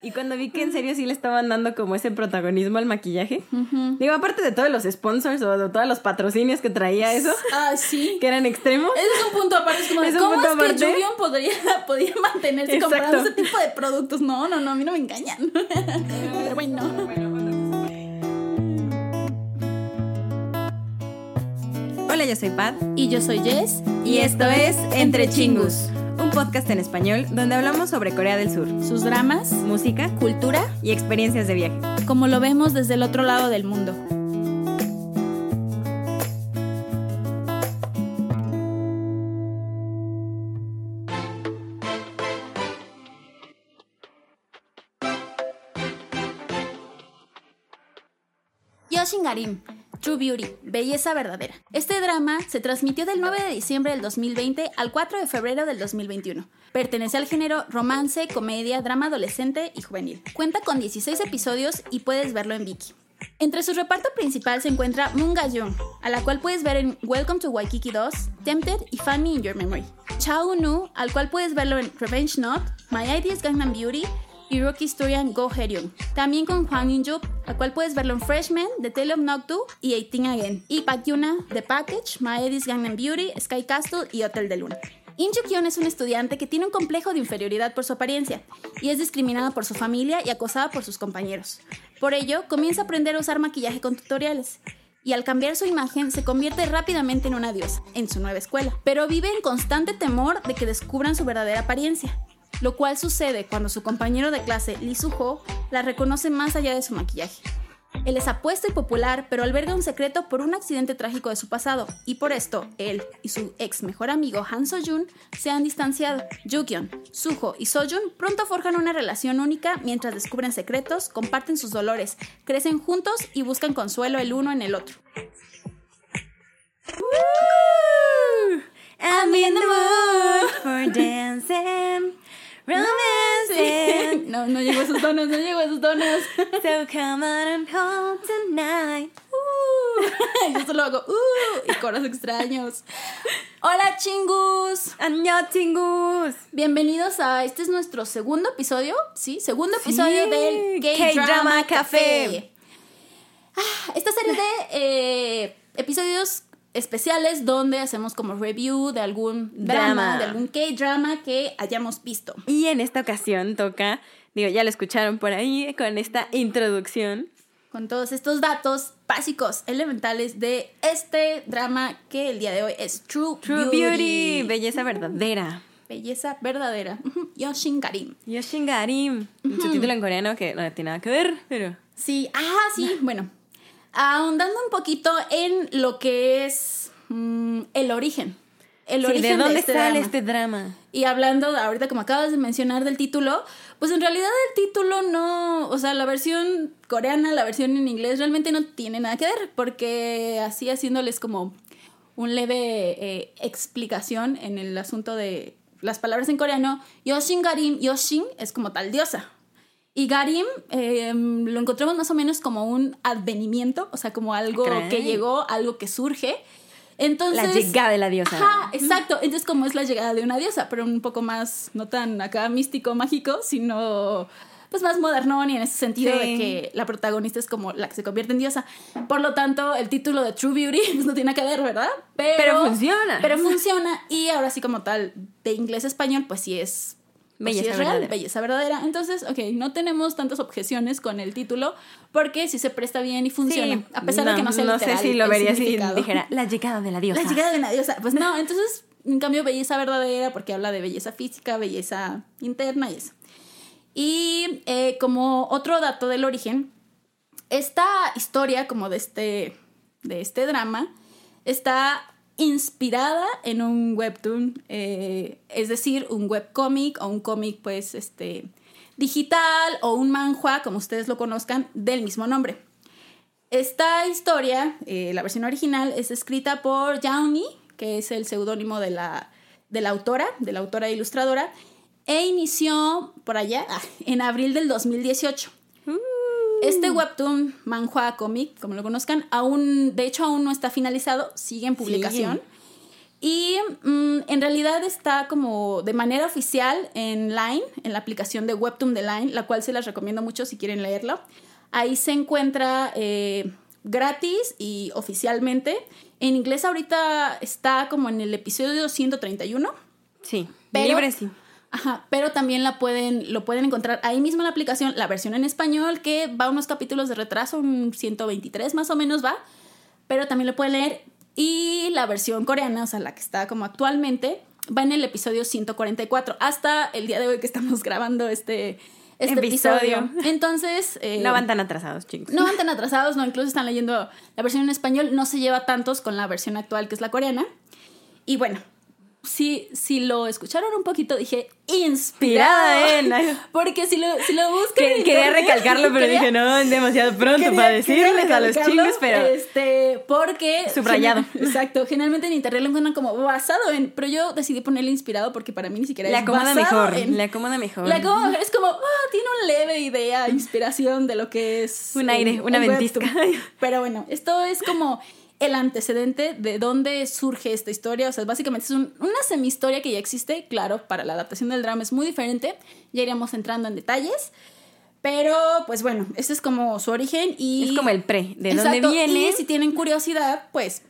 Y cuando vi que en serio sí le estaban dando como ese protagonismo al maquillaje, digo, aparte de todos los sponsors o de todos los patrocinios que traía eso, Ah, sí. que eran extremos. Ese es un punto aparte. Es como, Es ¿cómo es que aparte. Juvion podría, podría mantenerse Exacto. comprando ese tipo de productos? No, no, no, a mí no me engañan. Pero bueno. Hola, yo soy Pat. Y yo soy Jess. Y esto es Entre Chingus, un podcast en español donde hablamos sobre Corea del Sur, Sus dramas, música cultura, y experiencias de viaje. como lo vemos desde el otro lado del mundo. Yoshingarim, True Beauty, Belleza Verdadera. Este drama se transmitió del 9 de diciembre del 2020 al 4 de febrero del 2021. Pertenece al género romance, comedia, drama adolescente y juvenil. Cuenta con 16 episodios y puedes verlo en Viki. Entre su reparto principal se encuentra Moon Ga-yoon, a la cual puedes ver en Welcome to Waikiki 2, Tempted y Me in Your Memory. Chao Nu, al cual puedes verlo en Revenge Not, My Ideas Gangnam Beauty y Rookie Historian Go Heryun. También con Hwang In-jup, al cual puedes verlo en Freshman, The Tale of Noctu y 18 Again. Y Park Yuna, The Package, My Ideas Gangnam Beauty, Sky Castle y Hotel de Luna. In Kyun es un estudiante que tiene un complejo de inferioridad por su apariencia y es discriminada por su familia y acosada por sus compañeros. Por ello, comienza a aprender a usar maquillaje con tutoriales y al cambiar su imagen se convierte rápidamente en una diosa en su nueva escuela, pero vive en constante temor de que descubran su verdadera apariencia, lo cual sucede cuando su compañero de clase Lee Soo-ho la reconoce más allá de su maquillaje. Él es apuesto y popular, pero alberga un secreto por un accidente trágico de su pasado, y por esto, él y su ex mejor amigo Han So-jun se han distanciado. Jukyeon, Suho y Sojun pronto forjan una relación única mientras descubren secretos, comparten sus dolores, crecen juntos y buscan consuelo el uno en el otro. I'm in the mood for dancing, romancing. No, no llegó a esos tonos, no llegó a esos tonos. So come on and home tonight. Uh, yo solo hago uh, y coros extraños. Hola chingus. Annyeonghaseyo. Bienvenidos a este es nuestro segundo episodio, sí, segundo episodio Sí, del K-Drama K-Drama Café. Café. Ah, esta serie de eh, episodios especiales donde hacemos como review de algún drama, Drama. de algún K-drama que hayamos visto. Y en esta ocasión toca, digo, ya lo escucharon por ahí con esta introducción. Con todos estos datos básicos, elementales de este drama que el día de hoy es True, True Beauty, belleza verdadera. Belleza verdadera. Ujú, Yoshin Karim. Yoshingarim. Su título en coreano que no tiene nada que ver, pero... Sí, ah, sí, bueno. Ahondando un poquito en lo que es mm, el origen. El Sí, origen ¿De dónde este sale drama. este drama? Y hablando, ahorita como acabas de mencionar del título, pues en realidad el título no, o sea, la versión coreana, la versión en inglés realmente no tiene nada que ver, porque así haciéndoles como un leve eh, explicación en el asunto de las palabras en coreano, Yoshin Garim, Yoshin es como tal diosa. Y Garim eh, lo encontramos más o menos como un advenimiento, o sea, como algo que llegó, algo que surge. Entonces, La llegada de la diosa. Ajá, exacto. Entonces, como es la llegada de una diosa, pero un poco más, no tan acá místico, mágico, sino pues más modernón y en ese sentido Sí. de que la protagonista es como la que se convierte en diosa. Por lo tanto, el título de True Beauty pues, no tiene que ver, ¿verdad? Pero, Pero funciona. Pero funciona. Y ahora sí, como tal, de inglés a español, pues sí es. Belleza real, belleza verdadera. Entonces, ok, no tenemos tantas objeciones con el título porque sí se presta bien y funciona. Sí, a pesar de que no sea No literal sé si lo vería si dijera la llegada de la diosa. La llegada de una diosa. Pues no, entonces, en cambio, belleza verdadera, porque habla de belleza física, belleza interna y eso. Y eh, como otro dato del origen, esta historia, como de este, de este drama, está inspirada en un webtoon, eh, es decir, un webcómic o un cómic, pues, este, digital o un manhua, como ustedes lo conozcan, del mismo nombre. Esta historia, eh, la versión original, es escrita por Yauni, que es el seudónimo de la, de la autora, de la autora e ilustradora, e inició por allá ah, en abril del 2018. Este webtoon, manhua comic, como lo conozcan, aún, de hecho aún no está finalizado, sigue en publicación. Y mm, en realidad está como de manera oficial en Line, en la aplicación de Webtoon de Line, la cual se las recomiendo mucho si quieren leerlo. Ahí se encuentra eh, gratis y oficialmente. En inglés ahorita está como en el episodio 131. Sí, Pero- libre sí. Ajá, pero también la pueden, lo pueden encontrar ahí mismo en la aplicación, la versión en español, que va unos capítulos de retraso, un 123 más o menos va, pero también lo pueden leer. Y la versión coreana, o sea, la que está como actualmente, va en el episodio 144, hasta el día de hoy que estamos grabando este, este Episodio. episodio. Entonces... eh, No van tan atrasados, chicos. no van tan atrasados, no, incluso están leyendo la versión en español, no se lleva tantos con la versión actual que es la coreana. Y bueno, si, si lo escucharon un poquito, dije inspirada en- Porque si lo, si lo buscan. Que- quería recalcarlo, pero quería- dije, no, es demasiado pronto quería- para decirles a los chingos, pero... Este, porque. Subrayado. Exacto. Generalmente en internet lo encuentran como basado en. Pero yo decidí ponerle inspirado porque para mí ni siquiera Le es acomoda basado mejor, en- le acomoda mejor. La acomoda mejor. Es como, ah, tiene un leve idea, inspiración de lo que es. Un aire, una ventisca. webtoon. Pero bueno, esto es como el antecedente de dónde surge esta historia. O sea, básicamente es un- una semi-historia que ya existe. Claro, para la adaptación del drama es muy diferente. Ya iremos entrando en detalles. Pero, pues bueno, ese es como su origen y... Es como el pre, de Exacto, dónde viene. Y si tienen curiosidad, pues...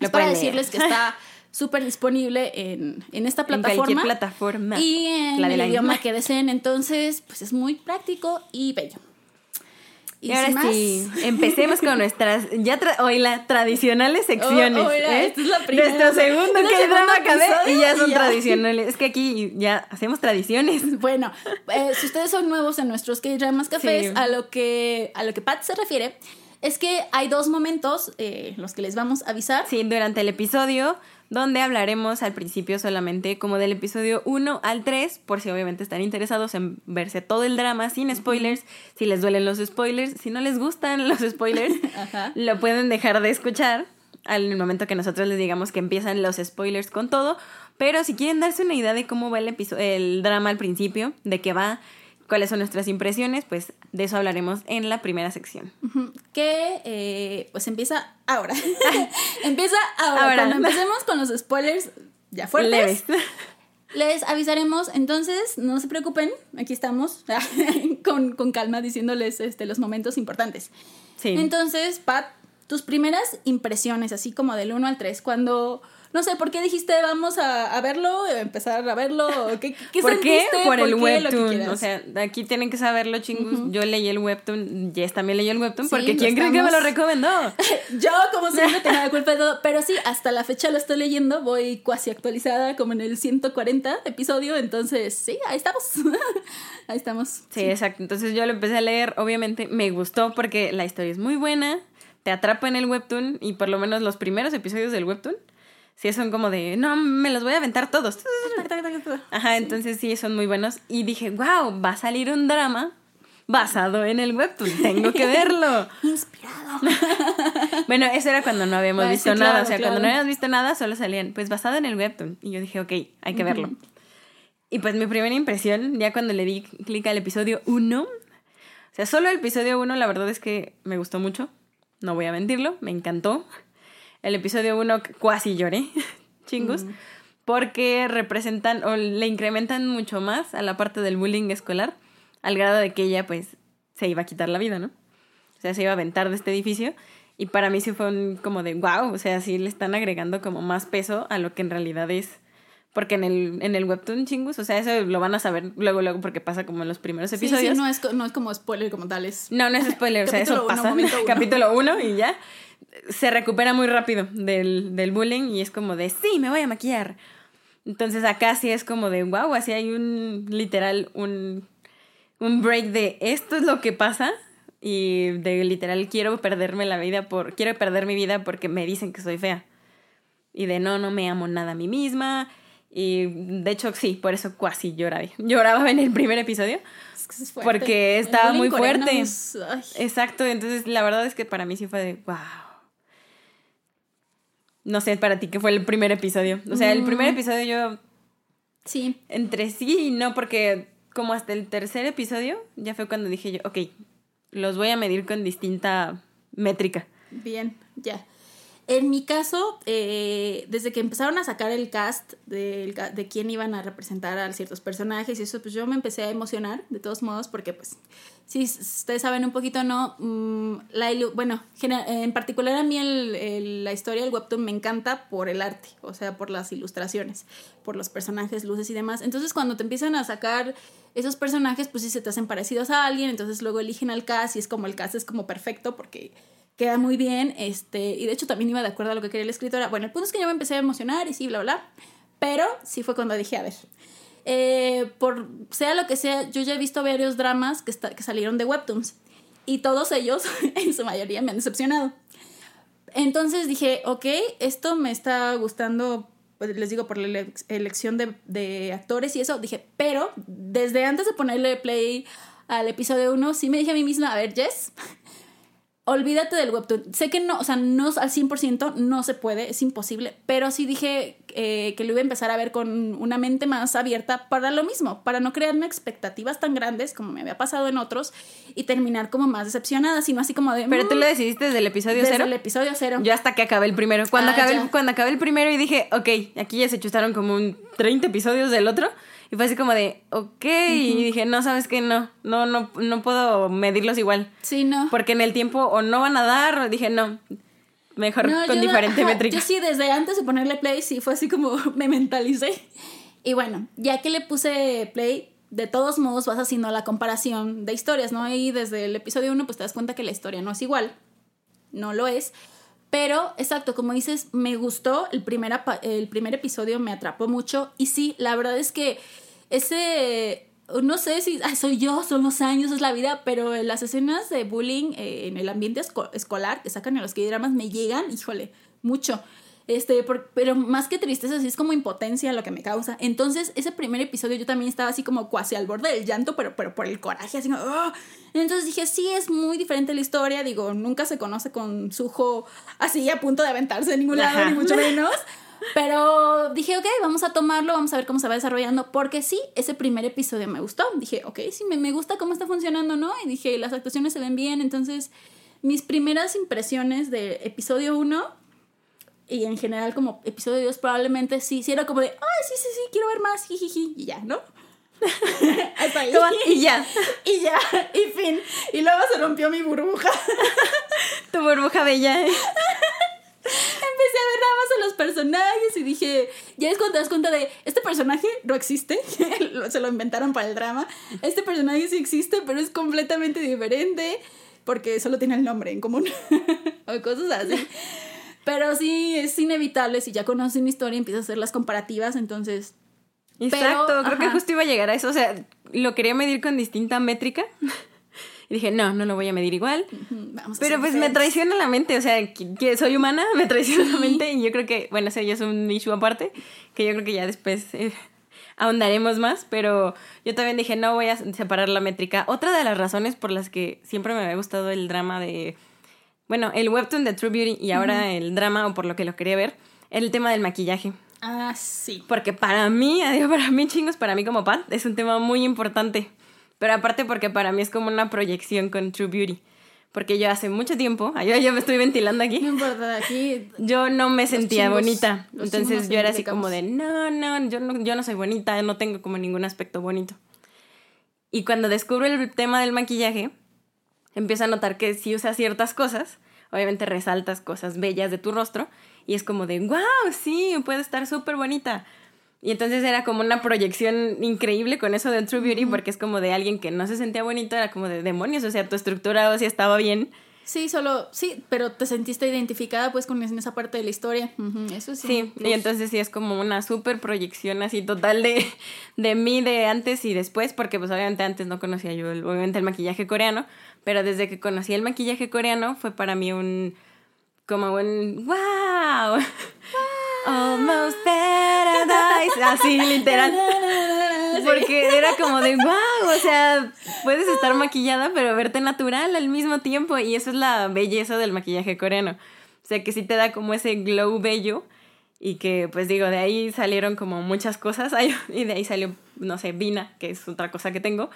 Lo es para leer. decirles que está súper disponible en, en esta En plataforma. cualquier plataforma. Y en La el idioma que deseen. Entonces, pues es muy práctico y bello. Y ahora más, sí, empecemos con nuestras ya tra- hoy las tradicionales secciones. Oh, mira, ¿eh? esta es la primera. Nuestro segundo que drama acabé y ya son y ya. tradicionales. Es que aquí ya hacemos tradiciones. Bueno, eh, si ustedes son nuevos en nuestros K-Dramas Cafés, Sí. a, lo que, a lo que Pat se refiere, es que hay dos momentos, eh, los que les vamos a avisar. Sí, durante el episodio, donde hablaremos al principio solamente como del episodio 1 al 3, por si obviamente están interesados en verse todo el drama sin spoilers, si les duelen los spoilers, si no les gustan los spoilers, Ajá. lo pueden dejar de escuchar al momento que nosotros les digamos que empiezan los spoilers con todo, pero si quieren darse una idea de cómo va el, el drama al principio, de qué va, cuáles son nuestras impresiones, pues de eso hablaremos en la primera sección. Que eh, pues empieza ahora. empieza ahora. Ahora. Cuando empecemos con los spoilers ya fuertes, Leves. les avisaremos. Entonces, no se preocupen, aquí estamos con, con calma diciéndoles este, los momentos importantes. Sí. Entonces, Pat, tus primeras impresiones, así como del 1 al 3, cuando, no sé, ¿por qué dijiste vamos a, a verlo, empezar a verlo? ¿Qué, qué ¿Por qué? Por el qué? Webtoon. O sea, aquí tienen que saberlo, chingus. Yo leí el webtoon, Jess también leyó el webtoon, Sí, porque ¿quién cree que me lo estamos- recomendó? Yo, como siempre, tengo la culpa de todo. Pero sí, hasta la fecha lo estoy leyendo. Voy cuasi actualizada, como en el 140 episodio. Entonces, sí, ahí estamos. ahí estamos. Sí, exacto. Entonces yo lo empecé a leer, obviamente me gustó porque la historia es muy buena, te atrapa en el webtoon y por lo menos los primeros episodios del webtoon, sí son como de, no, me los voy a aventar todos. Ajá, entonces sí, son muy buenos. Y dije, wow, va a salir un drama basado en el webtoon, tengo que verlo. Inspirado. Bueno, eso era cuando no habíamos sí, visto claro, nada. O sea, cuando no habíamos visto nada, solo salían, pues basado en el webtoon. Y yo dije, ok, hay que verlo. Y pues mi primera impresión, ya cuando le di clic al episodio 1, o sea, solo el episodio 1, la verdad es que me gustó mucho. No voy a mentirlo, me encantó. El episodio 1 casi lloré, chingus, porque representan o le incrementan mucho más a la parte del bullying escolar, al grado de que ella, pues, se iba a quitar la vida, ¿no? O sea, se iba a aventar de este edificio. Y para mí sí fue un, como de wow, o sea, sí le están agregando como más peso a lo que en realidad es. Porque en el, en el webtoon chingus, o sea, eso lo van a saber luego, luego, porque pasa como en los primeros Sí, episodios. sí, no es, no es como spoiler como tal. Es... No, no es spoiler, o sea, eso uno, pasa. Capítulo 1 y ya. Se recupera muy rápido del, del bullying y es como de, sí, me voy a maquillar. Entonces acá sí es como de, wow, así hay un, literal, un, un break de, esto es lo que pasa. Y de literal, quiero perderme la vida por, quiero perder mi vida porque me dicen que soy fea. Y de, no, no me amo nada a mí misma. Y de hecho, sí, por eso casi lloraba. Lloraba en el primer episodio. es que es fuerte. Porque estaba muy fuerte. es-. Exacto, entonces la verdad es que para mí sí fue de wow. No sé, para ti, ¿qué fue el primer episodio? O sea, el primer episodio yo Sí, entre sí y no, porque como hasta el tercer episodio ya fue cuando dije yo, ok, los voy a medir con distinta métrica. Bien, ya. En mi caso, eh, desde que empezaron a sacar el cast de, quién iban a representar a ciertos personajes y eso, pues yo me empecé a emocionar, de todos modos, porque pues, si ustedes saben un poquito, ¿no? Mm, bueno, en particular a mí la historia del webtoon me encanta por el arte, o sea, por las ilustraciones, por los personajes, luces y demás. Entonces, cuando te empiezan a sacar esos personajes, pues sí se te hacen parecidos a alguien, entonces luego eligen al cast y es como el cast es como perfecto porque queda muy bien, este, y de hecho también iba de acuerdo a lo que quería la escritora. Bueno, el punto es que yo me empecé a emocionar y sí, bla, bla, pero sí fue cuando dije, a ver, eh, por sea lo que sea, yo ya he visto varios dramas que, que salieron de webtoons y todos ellos, en su mayoría, me han decepcionado. Entonces dije, ok, esto me está gustando, pues, les digo, por la elección de, de actores y eso, dije, pero desde antes de ponerle play al episodio 1, sí me dije a mí misma, a ver, Jess, olvídate del webtoon. Sé que no, o sea, no al 100% no se puede, es imposible, pero sí dije eh, que lo iba a empezar a ver con una mente más abierta para lo mismo, para no crearme expectativas tan grandes como me había pasado en otros y terminar como más decepcionada, sino así como de... Pero tú mm, lo decidiste desde el episodio desde cero. el episodio cero. Yo hasta que acabé el primero. Cuando, ah, acabé, el, cuando acabé el primero y dije, ok, aquí ya se chustaron como un 30 episodios del otro. Y fue así como de, ok. Y dije, no, sabes qué, no, no, no, no puedo medirlos igual. Sí, no. Porque en el tiempo o no van a dar, dije, no, mejor con diferente métrica. Yo sí, desde antes de ponerle play, sí, fue así como me mentalicé. Y bueno, ya que le puse play, de todos modos vas haciendo la comparación de historias, ¿no? Y desde el episodio 1, pues te das cuenta que la historia no es igual. No lo es. Pero, exacto, como dices, me gustó, el primer, el primer episodio me atrapó mucho y sí, la verdad es que ese, no sé si soy yo, son los años, es la vida, pero las escenas de bullying eh, en el ambiente escolar que sacan en los K-dramas me llegan, híjole, mucho. Este, pero más que tristeza, sí es como impotencia lo que me causa. Entonces, ese primer episodio yo también estaba así como cuasi al borde del llanto, pero, pero por el coraje, así como... ¡ah! Entonces dije, sí, es muy diferente la historia. Digo, nunca se conoce con Sujo así a punto de aventarse de ningún lado, ni mucho menos. Pero dije, ok, vamos a tomarlo, vamos a ver cómo se va desarrollando, porque sí, ese primer episodio me gustó. Dije, ok, sí, me, me gusta cómo está funcionando, ¿no? Y dije, las actuaciones se ven bien, entonces mis primeras impresiones de episodio 1 y en general como episodio 2 probablemente sí, sí era como de, ay, sí, sí, sí, quiero ver más, jijiji, y ya, ¿no? Hasta ahí. Y ya. Y ya, y fin. Y luego se rompió mi burbuja. tu burbuja bella. Empecé a ver nada más a los personajes y dije, ya es cuando te das cuenta de, este personaje no existe, se lo inventaron para el drama, este personaje sí existe, pero es completamente diferente porque solo tiene el nombre en común o cosas así. Pero sí, es inevitable. Si ya conoces mi historia, empiezas a hacer las comparativas, entonces. Exacto, creo que justo iba a llegar a eso. O sea, lo quería medir con distinta métrica. Y dije, no, no lo voy a medir igual. Pero pues me traiciona la mente, o sea, que, soy humana, me traiciona la mente y yo creo que, bueno, ese ya es un issue aparte, que yo creo que ya después eh, ahondaremos más, pero yo también dije, no voy a separar la métrica. Otra de las razones por las que siempre me había gustado el drama de bueno, el webtoon de True Beauty y ahora el drama, o por lo que lo quería ver, el tema del maquillaje. Ah, sí. Porque para mí, adiós, para mí, chingos, para mí como Pat, es un tema muy importante. Pero aparte porque para mí es como una proyección con True Beauty. Porque yo hace mucho tiempo, yo, yo me estoy ventilando aquí. No importa, aquí. Yo no me sentía bonita. Entonces yo era así como de, no, no yo, no, yo no soy bonita, no tengo como ningún aspecto bonito. Y cuando descubro el tema del maquillaje, empiezo a notar que si usas ciertas cosas, obviamente resaltas cosas bellas de tu rostro y es como de, wow, sí, puede estar súper bonita. Y entonces era como una proyección increíble con eso de True Beauty, porque es como de alguien que no se sentía bonito, era como de demonios, o sea, tu estructura o sea, estaba bien. Sí, solo, sí, pero te sentiste identificada pues con esa parte de la historia. eso sí. Sí, y entonces sí es como una súper proyección así total de, de mí de antes y después, porque pues obviamente antes no conocía yo obviamente el maquillaje coreano, pero desde que conocí el maquillaje coreano fue para mí un, como un, wow. Almost paradise, así literal. Porque era como de wow, o sea, puedes estar maquillada pero verte natural al mismo tiempo y eso es la belleza del maquillaje coreano. O sea, que sí te da como ese glow bello y que pues digo, de ahí salieron como muchas cosas y de ahí salió, no sé, Vina, que es otra cosa que tengo.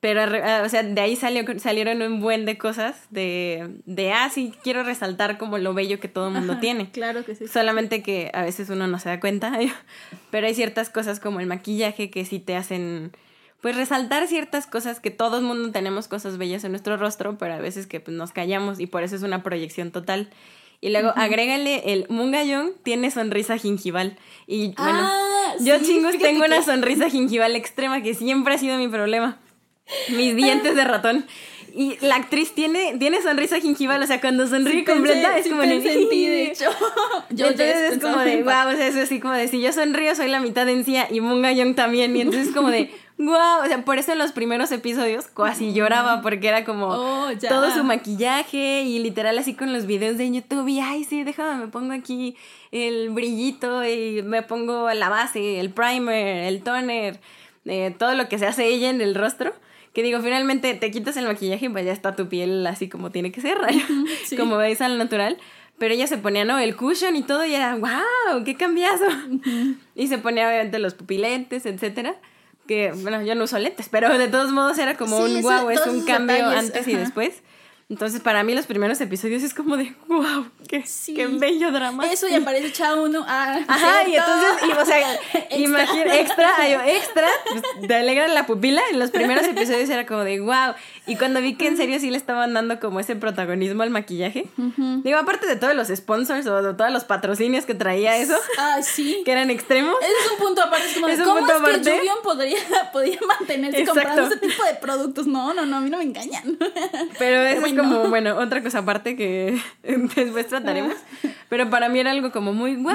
Pero, ah, o sea, de ahí salió, salieron un buen de cosas de, de, ah, sí, quiero resaltar como lo bello que todo el mundo tiene. Claro que sí. Solamente que a veces uno no se da cuenta, pero hay ciertas cosas como el maquillaje que sí te hacen, pues, resaltar ciertas cosas que todo el mundo tenemos cosas bellas en nuestro rostro, pero a veces que pues, nos callamos y por eso es una proyección total. Y luego agrégale el Mungayong tiene sonrisa gingival. Y bueno, Ah, yo sí, chingos tengo una sonrisa gingival extrema que siempre ha sido mi problema. Mis dientes de ratón. Y la actriz tiene, tiene sonrisa gingival, o sea, cuando sonríe Sí pensé- completa es sí como en ti, de hecho. Yo entonces ya es como de, wow, o sea, eso así como de, si yo sonrío soy la mitad de encía y Munga Young también, y entonces como de, wow, o sea, por eso en los primeros episodios casi lloraba porque era como Oh, todo su maquillaje y literal así con los videos de YouTube y, ay, sí, déjame, me pongo aquí el brillito y me pongo la base, el primer, el toner, eh, todo lo que se hace ella en el rostro. Que digo, finalmente te quitas el maquillaje y pues ya está tu piel así como tiene que ser, sí. como veis al natural. Pero ella se ponía, ¿no? El cushion y todo y era, wow, qué cambiazo. Y se ponía obviamente los pupilentes, etcétera. Que, bueno, yo no uso lentes, pero de todos modos era como Sí, un wow, es un cambio detalles, antes y después. Entonces, para mí los primeros episodios es como de, wow, qué, Sí. qué bello drama. Eso y aparece Chao uno. Ah, Ajá, y entonces, y, o sea, Extra. imagina, extra, yo, extra, pues, te alegran la pupila. En los primeros episodios era como de wow. Y cuando vi que en serio sí le estaban dando como ese protagonismo al maquillaje, digo, aparte de todos los sponsors o de todos los patrocinios que traía eso, Ah, sí. que eran extremos. Ese es un punto aparte. Es como, Es un ¿cómo punto es que aparte. Juvion podría, podría mantenerse Exacto. comprando ese tipo de productos? No, no, no, a mí no me engañan. Pero es Bueno. Como, bueno, otra cosa aparte que después trataremos. Pero para mí era algo como muy wow.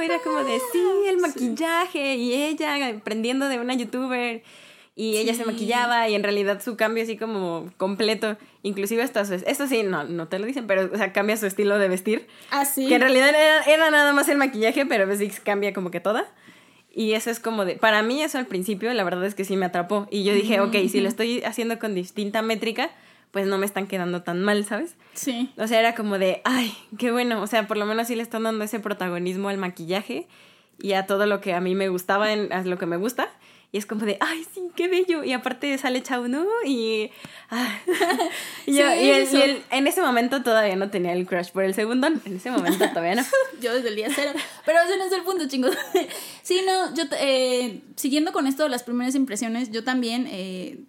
Era como de sí, el maquillaje y ella aprendiendo de una youtuber. Y ella se maquillaba y en realidad su cambio así como completo, inclusive hasta su... Eso sí, no, no te lo dicen, pero o sea, cambia su estilo de vestir. Ah, sí. Que en realidad era, era nada más el maquillaje, pero sí cambia como que toda. Y eso es como de... Para mí eso al principio la verdad es que sí me atrapó. Y yo dije, ok, si lo estoy haciendo con distinta métrica, pues no me están quedando tan mal, ¿sabes? Sí. O sea, era como de, ay, qué bueno. O sea, por lo menos sí le están dando ese protagonismo al maquillaje y a todo lo que a mí me gustaba, en, a lo que me gusta. Y es como de, ay, sí, qué bello. Y aparte sale Chao, ¿no? Y, ah. y, yo- Sí, y el- eso. y el- en ese momento todavía no tenía el crush por el segundo. En ese momento todavía no. Yo desde el día cero. Pero ese no es el punto, chingos. Sí, no, yo, eh, siguiendo con esto de las primeras impresiones, yo también, eh,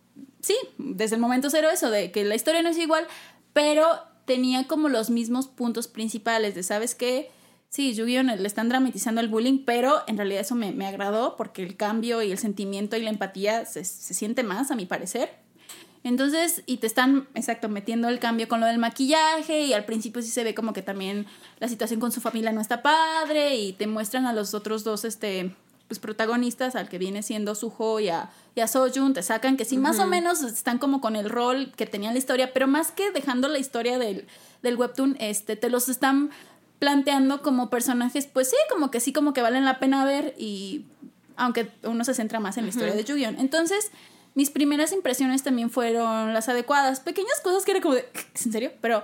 sí, desde el momento cero eso, de que la historia no es igual, pero tenía como los mismos puntos principales de, ¿sabes qué? Sí, Yu-Gi-Oh! le están dramatizando el bullying, pero en realidad eso me, me agradó porque el cambio y el sentimiento y la empatía se, se siente más, a mi parecer. Entonces, y te están, exacto, metiendo el cambio con lo del maquillaje y al principio sí se ve como que también la situación con su familia no está padre y te muestran a los otros dos, este, pues protagonistas, al que viene siendo Suho y a, y a Sojun, te sacan que sí, más o menos están como con el rol que tenía la historia, pero más que dejando la historia del, del webtoon, este, te los están planteando como personajes, pues sí, como que sí, como que valen la pena ver y aunque uno se centra más en la historia de Yu-Gi-Oh! Entonces, mis primeras impresiones también fueron las adecuadas. Pequeñas cosas que era como de, ¿es en serio? Pero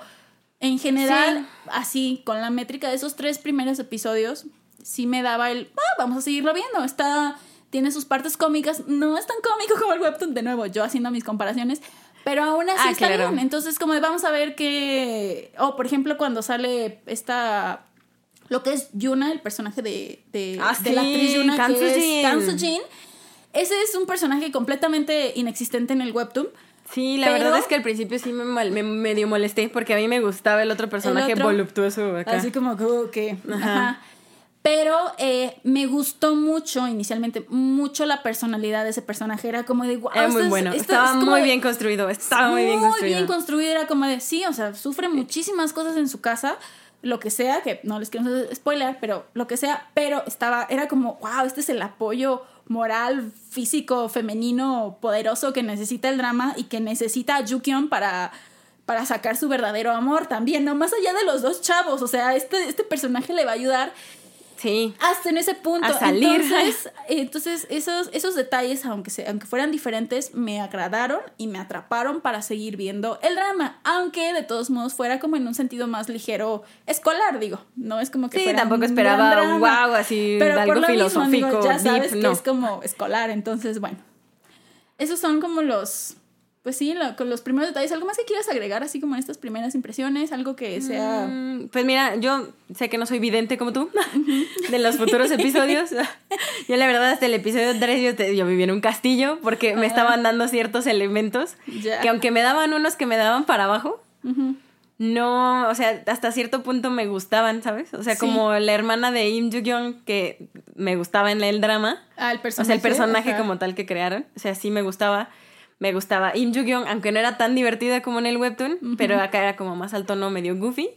en general, así, con la métrica de esos tres primeros episodios, sí me daba el, ah, vamos a seguirlo viendo. Está, tiene sus partes cómicas. No es tan cómico como el webtoon, de nuevo, yo haciendo mis comparaciones. Pero aún así Ah, está claro. bien. Entonces, como de, vamos a ver que... O, por ejemplo, cuando sale esta... Lo que es Yuna, el personaje de, de, Ah, de la actriz Yuna, que es. Ese es un personaje completamente inexistente en el webtoon. Sí, la Pero- verdad es que al principio sí me, me medio molesté porque a mí me gustaba el otro personaje otro, voluptuoso acá. Así como que... ajá. Pero eh, me gustó mucho, inicialmente, mucho la personalidad de ese personaje. Era como de, wow, Era muy es- bueno, estaba es muy de- bien construido, estaba muy bien construido. bien construido. Era como de, sí, o sea, sufre muchísimas cosas en su casa, lo que sea, que no les quiero spoiler, pero lo que sea, pero estaba, era como, wow, este es el apoyo moral, físico, femenino, poderoso que necesita el drama y que necesita a Yukion para para sacar su verdadero amor también, no más allá de los dos chavos, o sea, este, este personaje le va a ayudar Sí. hasta en ese punto. A salir. Entonces, entonces esos, esos detalles, aunque, se, aunque fueran diferentes, me agradaron y me atraparon para seguir viendo el drama. Aunque de todos modos fuera como en un sentido más ligero escolar, digo. No es como que Sí, fuera tampoco esperaba un wow así Pero algo por lo mismo, filosófico, amigo, ya deep, sabes que no. es como escolar, entonces bueno. esos son como los, pues sí, lo- con los primeros detalles. ¿Algo más que quieras agregar, así como en estas primeras impresiones? Algo que sea... Mm, Pues mira, yo sé que no soy vidente como tú de los futuros episodios. Yo la verdad hasta el episodio 3 yo, te- yo viví en un castillo porque me estaban dando ciertos elementos que aunque me daban unos que me daban para abajo, no, o sea, hasta cierto punto me gustaban, ¿sabes? O sea, Sí. como la hermana de Im Joo-kyung que me gustaba en el drama. Ah, el O personaje. sea, el personaje ajá. como tal que crearon. O sea, sí me gustaba. Me gustaba Im Joo-kyung, aunque no era tan divertida como en el webtoon, pero acá era como más al tono medio goofy.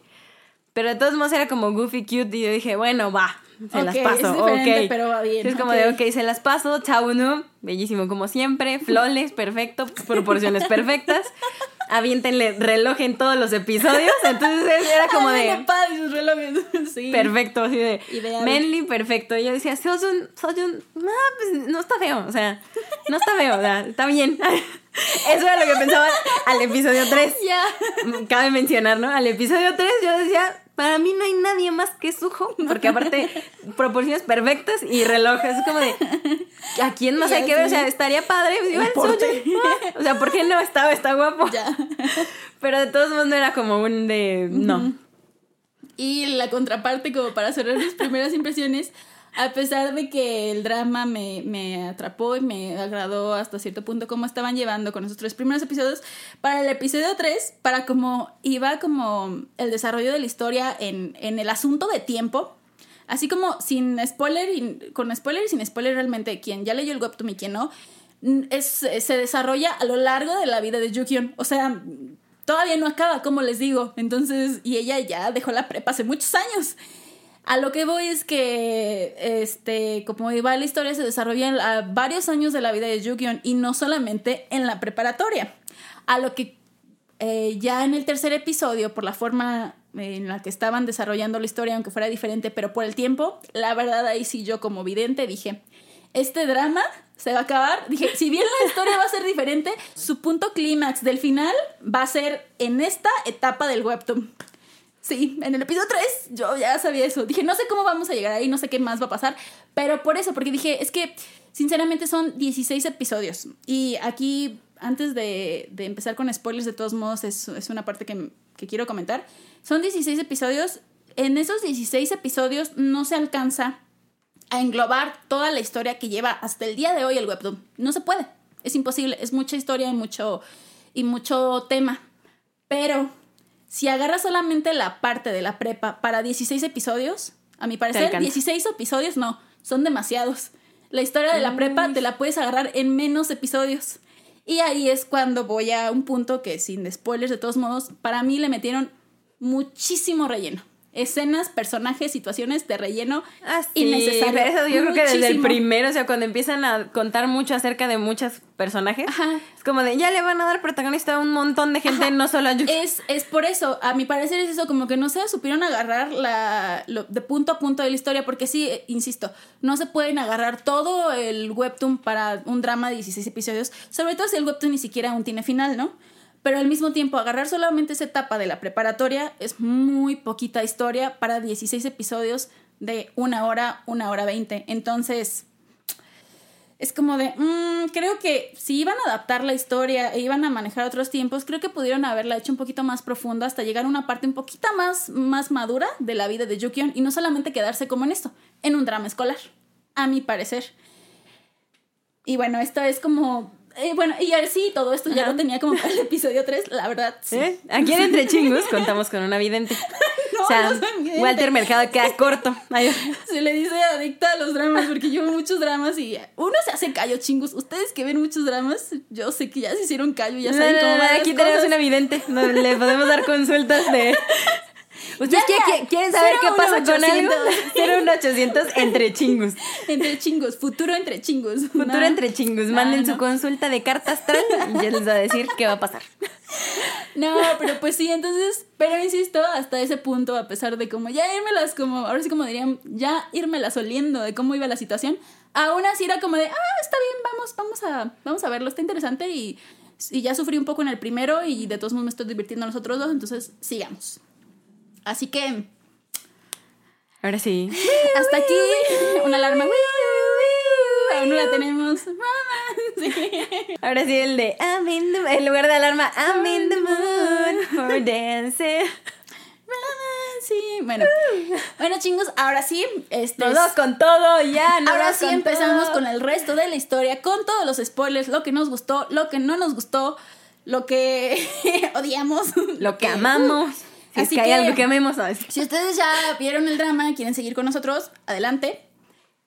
Pero de todos modos era como goofy cute y yo dije, bueno, va, se Ok, las paso. es diferente, ok. pero va bien, Es como ok. de, ok, se las paso. Chao, no. Bellísimo como siempre. Flawless, perfecto. Proporciones perfectas. Aviéntenle reloj en todos los episodios. Entonces era como de... bueno, padre, sus relojes. Sí. Perfecto, así de Ideal. Manly, perfecto. Y yo decía, Sojun, Sojun, no, pues no está feo, o sea, no está feo, o sea, está bien. Eso era lo que pensaba al episodio 3. Ya. Cabe mencionar, ¿no? Al episodio 3 yo decía, para mí no hay nadie más que Sujo, porque aparte, proporciones perfectas y relojes, es como de, ¿a quién más hay que ver? O sea, estaría padre, igual ah, O sea, ¿por qué no estaba, está guapo? Ya. Pero de todos modos no era como un de, no. Y la contraparte, como para cerrar mis primeras impresiones, a pesar de que el drama me, me atrapó y me agradó hasta cierto punto cómo estaban llevando con esos tres primeros episodios, para el episodio 3, para como iba como el desarrollo de la historia en, en el asunto de tiempo, así como sin spoiler, y, con spoiler y sin spoiler realmente, quien ya leyó el webtoon y quien no, es, se desarrolla a lo largo de la vida de Yukion. O sea, todavía no acaba, como les digo. Entonces, y ella ya dejó la prepa hace muchos años. A lo que voy es que, este, como iba la historia, se desarrolla en varios años de la vida de Yukion y no solamente en la preparatoria. A lo que eh, ya en el tercer episodio, por la forma en la que estaban desarrollando la historia, aunque fuera diferente, pero por el tiempo, la verdad ahí sí yo como vidente dije, este drama se va a acabar. Dije, si bien la historia va a ser diferente, su punto clímax del final va a ser en esta etapa del webtoon. Sí, en el episodio 3 yo ya sabía eso. Dije, no sé cómo vamos a llegar ahí, no sé qué más va a pasar, pero por eso, porque dije, es que sinceramente son 16 episodios. Y aquí, antes de, de empezar con spoilers, de todos modos, es, es una parte que, que quiero comentar. Son 16 episodios. En esos 16 episodios no se alcanza a englobar toda la historia que lleva hasta el día de hoy el webtoon. No se puede, es imposible, es mucha historia y mucho, y mucho tema. Pero si agarras solamente la parte de la prepa para 16 episodios, a mi parecer, alcanza. 16 episodios no, son demasiados. La historia de la prepa te la puedes agarrar en menos episodios. Y ahí es cuando voy a un punto que, sin spoilers de todos modos, para mí le metieron muchísimo relleno. Escenas, personajes, situaciones de relleno Ah, sí, innecesario. pero eso yo creo que desde el primero, o sea, cuando empiezan a contar mucho acerca de muchos personajes, Ajá. es como de ya le van a dar protagonista a un montón de gente, no solo a Yuki. Es, es por eso, a mi parecer es eso, como que no se supieron agarrar la, lo- de punto a punto de la historia, porque sí, eh, insisto, no se pueden agarrar todo el webtoon para un drama de 16 episodios, sobre todo si el webtoon ni siquiera aún tiene final, ¿no? Pero al mismo tiempo, agarrar solamente esa etapa de la preparatoria es muy poquita historia para 16 episodios de una hora, una hora veinte. Entonces, es como de, mm, creo que si iban a adaptar la historia e iban a manejar otros tiempos, creo que pudieron haberla hecho un poquito más profunda hasta llegar a una parte un poquito más, más madura de la vida de Yukion y no solamente quedarse como en esto, en un drama escolar, a mi parecer. Y bueno, esto es como... eh, bueno, y sí, todo esto ya Ajá. lo tenía como para el episodio 3, la verdad, sí. ¿Eh? Aquí en Entre Chingus contamos con una vidente. No, o sea, no soy. Walter Mercado queda corto. Ay, Se le dice adicta a los dramas porque yo veo muchos dramas y uno se hace callo, chingos. Ustedes que ven muchos dramas, yo sé que ya se hicieron callo, ya no, saben no, cómo las aquí tenemos cosas. una vidente. No, le podemos dar consultas de. ¿Ustedes qué- quieren saber qué pasa con algo? 01800. 01800 entre chingus. Entre chingos, futuro entre chingos. Futuro No. entre chingus. Manden no. su consulta de carta astral y ya les va a decir qué va a pasar. No, pero pues sí, entonces, pero insisto, hasta ese punto, a pesar de como ya írmelas, como, ahora sí como dirían, ya írmelas oliendo de cómo iba la situación, aún así era como de, ah, está bien, vamos, vamos a, vamos a verlo, está interesante y, y ya sufrí un poco en el primero y de todos modos me estoy divirtiendo en los otros dos, entonces sigamos. Así que, Ahora sí. hasta aquí, una alarma, aún no la tenemos, Ahora sí, el de I'm in the En lugar de alarma, I'm in the mood for dancing. Sí, bueno. Bueno, chingos, ahora sí, este. Nos con todo, ya. nos Ahora sí con empezamos todo. con el resto de la historia, con todos los spoilers, lo que nos gustó, lo que no nos gustó, lo que odiamos. Lo que amamos. Si es Así que hay que- algo que amemos, ¿sabes? Si ustedes ya vieron el drama, quieren seguir con nosotros, adelante.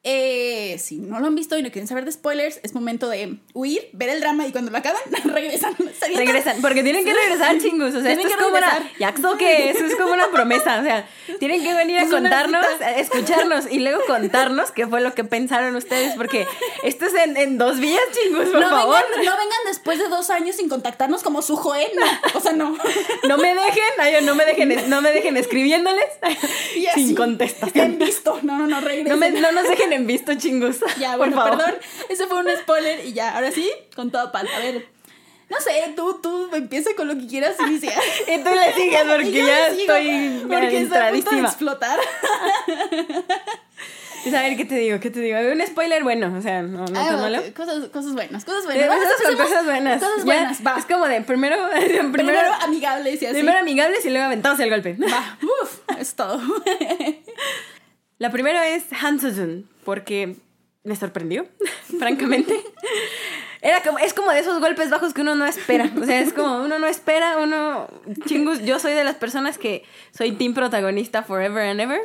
Eh, si no lo han visto y no quieren saber de spoilers, es momento de huir, ver el drama y cuando lo acaban, regresan. ¿Está bien? Regresan, porque tienen que regresar, chingos. O sea, Tienen esto es que como una. Ya que eso es como una promesa. O sea, tienen que venir a contarnos, a escucharnos y luego contarnos qué fue lo que pensaron ustedes, porque esto es en, en dos vías, chingos, por no, favor. Vengan, no vengan después de dos años sin contactarnos como su Joel. No. O sea, no. No me dejen, ay, no me dejen, no me dejen escribiéndoles Y así, sin contestación. En visto. No, no, no, regresen. No, me- no nos dejen en visto, chingos. Ya, bueno, perdón. Ese fue un spoiler y ya. Ahora sí, con todo pan. A ver. No sé, tú, tú empieza con lo que quieras iniciar. Y tú le sigues porque ya sigo, estoy porque está a punto de explotar. Pues a ver, ¿qué te digo? ¿Qué te digo? Un spoiler bueno, o sea, no, no Ah, tan malo. Cosas, cosas buenas, cosas Eh, buenas. Vamos, Empezamos con empecemos- cosas buenas. Cosas Ya, buenas, va. Es como de primero, primero, Primero amigables y así. primero amigables y luego aventamos el golpe. Va, uf, es todo. La primera es Han Soo-jun, porque me sorprendió, francamente. Era como, es como de esos golpes bajos que uno no espera. O sea, es como uno no espera, uno. Chingus, yo soy de las personas que soy team protagonista forever and ever.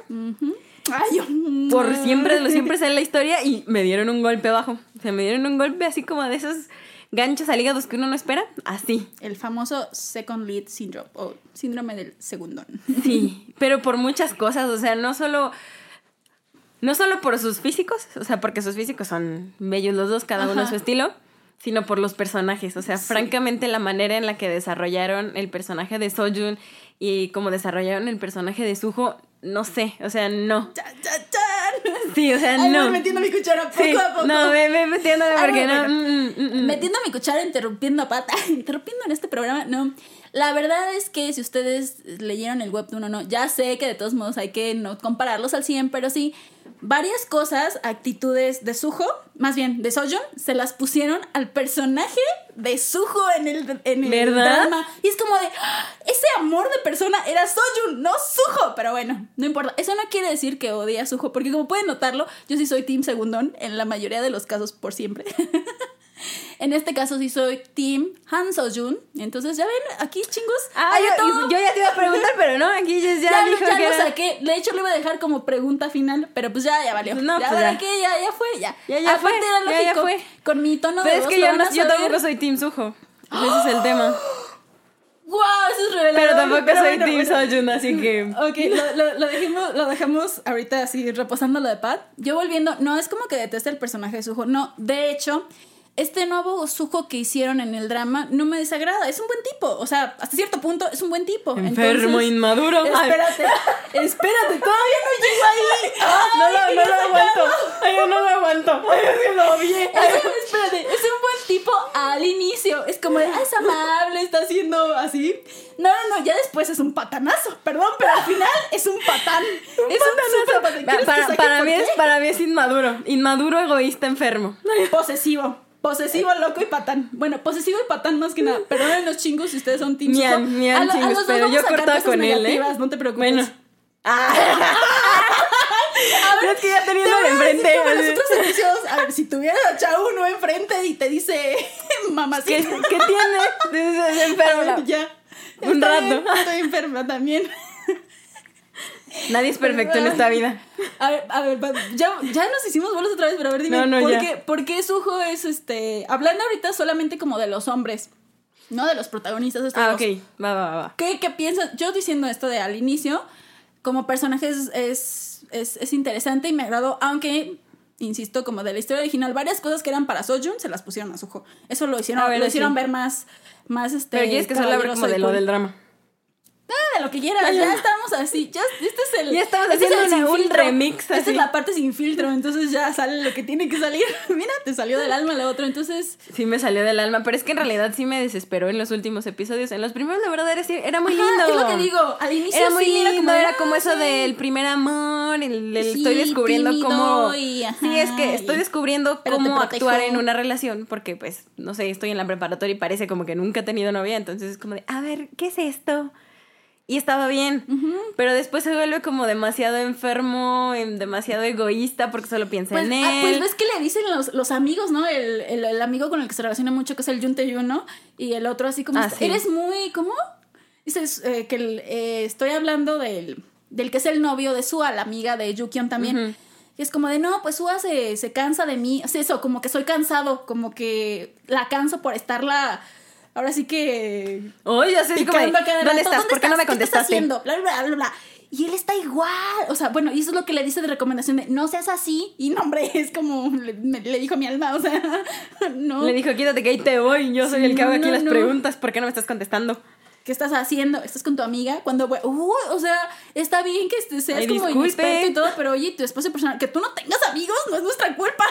Ay, yo- Por siempre, lo siempre en la historia y me dieron un golpe bajo. O sea, me dieron un golpe así como de esos ganchos al hígado que uno no espera. Así. El famoso second lead syndrome o síndrome del segundón. Sí, pero por muchas cosas, o sea, no solo no solo por sus físicos, o sea, porque sus físicos son bellos los dos, cada uno a su estilo, sino por los personajes, o sea, francamente la manera en la que desarrollaron el personaje de Sojun y como desarrollaron el personaje de Suho, no sé, o sea, no. ¡Chan, chan, chan! Sí, o sea, no. voy metiendo mi cuchara poco Sí, a poco. no, metiéndole Ah, porque no, no. mm, mm, mm. Metiendo mi cuchara, interrumpiendo a pata, interrumpiendo en este programa, no. La verdad es que si ustedes leyeron el webtoon o no, ya sé que de todos modos hay que no compararlos al 100, pero sí, varias cosas, actitudes de Suho, más bien de Sojun, se las pusieron al personaje de Suho en el, en el ¿Verdad? drama. Y es como de, ¡ah! ese amor de persona era Sojun, no Suho. Pero bueno, no importa. Eso no quiere decir que odie a Suho, porque como pueden notarlo, yo sí soy Team Segundón en la mayoría de los casos por siempre. En este caso sí soy Team Han Soo-jun. Entonces, ya ven, aquí chingos. Ah, hay de yo, todo. yo ya te iba a preguntar, pero no, aquí ya, ya dijo ya que lo saqué. De hecho, lo iba a dejar como pregunta final, pero pues ya, ya valió. No, ya, pues ¿para ya. qué? Ya, ya fue, ya. Ya, ya Aparte fue, era ya, ya lógico. fue. Con mi tono de Pero es voz que lo yo, no, yo tampoco soy Team Suho. Ese es el tema. ¡Guau! Eso es revelador. Pero tampoco Pero soy bueno, Team bueno. Sojun, así que. Ok, lo, lo, lo dejemos, lo dejamos ahorita así reposando lo de Pat. Yo volviendo, no es como que deteste el personaje de Suho, no, de hecho, este nuevo Suho que hicieron en el drama no me desagrada, es un buen tipo, o sea, hasta cierto punto es un buen tipo. Enfermo, Entonces, inmaduro. Espérate, espérate, todavía no llego ahí. no lo, no lo aguanto. Ay, yo no lo aguanto. Ay, es que lo odié. Espérate, es un buen tipo al inicio. Es como, de, ah, es amable, está haciendo así. No, no, no, ya después es un patanazo. Perdón, pero al final es un patán. es un super patán. Pa- ¿Quieres que Para, para mí es, para mí es inmaduro. Inmaduro, egoísta, enfermo. Posesivo. Posesivo, loco y patán. Bueno, posesivo y patán más que nada. Perdonen los chingos si ustedes son team Mian, mian, A lo- a chingos, los pero yo a cortaba con él, ¿eh? No te preocupes. Bueno. Ah. Pero es que ya teniendo a decir enfrente. como los así, otros servicios. A ver, si tuvieras a Chao uno enfrente y te dice ¿Qué, mamacita. ¿Qué tiene? Es, es enfermo. Ya. Un rato. estoy enferma también. Nadie es perfecto en esta vida. A ver, a ver, ya, ya nos hicimos bolos otra vez, pero a ver, dime, No, no, ¿por, qué, ¿por qué Suho es este. Hablando ahorita solamente como de los hombres, no de los protagonistas. Estos Ah, ok. Va, va, va. ¿Qué, qué piensas? Yo diciendo esto de al inicio, como personaje es, es, es, es interesante y me agradó, aunque. Insisto, como de la historia original, varias cosas que eran para Sojun se las pusieron a Suho. Eso lo hicieron, bueno, lo hicieron sí. ver más, más este. Pero quieres que hable como de lo del drama. Lo que quieras. Ya estamos así. Ya, este es el. Ya estamos este es haciendo el una- un remix Esta es la parte sin filtro. Entonces ya sale lo que tiene que salir. Mira, te salió del alma lo otro. Entonces. Sí me salió del alma, pero es que en realidad sí me desesperó en los últimos episodios. En los primeros, la verdad, era, era muy Ajá, lindo. es lo que digo. Al inicio Era muy sí lindo, era como, era como eso del primer amor, el, el Sí, estoy descubriendo cómo... y ajá, sí, es que estoy descubriendo cómo actuar en una relación, porque pues, no sé, estoy en la preparatoria y parece como que nunca he tenido novia, entonces es como de, a ver, ¿qué es esto? Y estaba bien, pero después se vuelve como demasiado enfermo, em, demasiado egoísta porque solo piensa Pues, en él. ah, pues ves que le dicen los, los amigos, ¿no? El, el, el amigo con el que se relaciona mucho, que es el Jun ¿no? Y el otro así como, Ah, sí. eres muy, ¿cómo? Dices eh, que el, eh, estoy hablando del, del que es el novio de Sua, la amiga de Yukion también. Y es como de, no, pues Sua se, se cansa de mí. O sea, eso, como que soy cansado, como que la canso por estarla... Ahora sí que Oye, sé, así como de, a cada ¿dónde rato, estás? ¿Por qué no me ¿Qué estás contestaste? haciendo? Bla, bla, bla, bla. Y él está igual. O sea, bueno, y eso es lo que le dice de recomendación de no seas así. Y no, hombre, es como le, me- le dijo mi alma. O sea, no. Le dijo, quítate que ahí te voy, yo soy Sí, el que hago aquí no, las no. preguntas, ¿por qué no me estás contestando? ¿Qué estás haciendo? ¿Estás con tu amiga? Cuando, uy, o sea, está bien que este- seas Ay, como inexperto y todo, pero oye, tu esposo personal, que tú no tengas amigos no es nuestra culpa.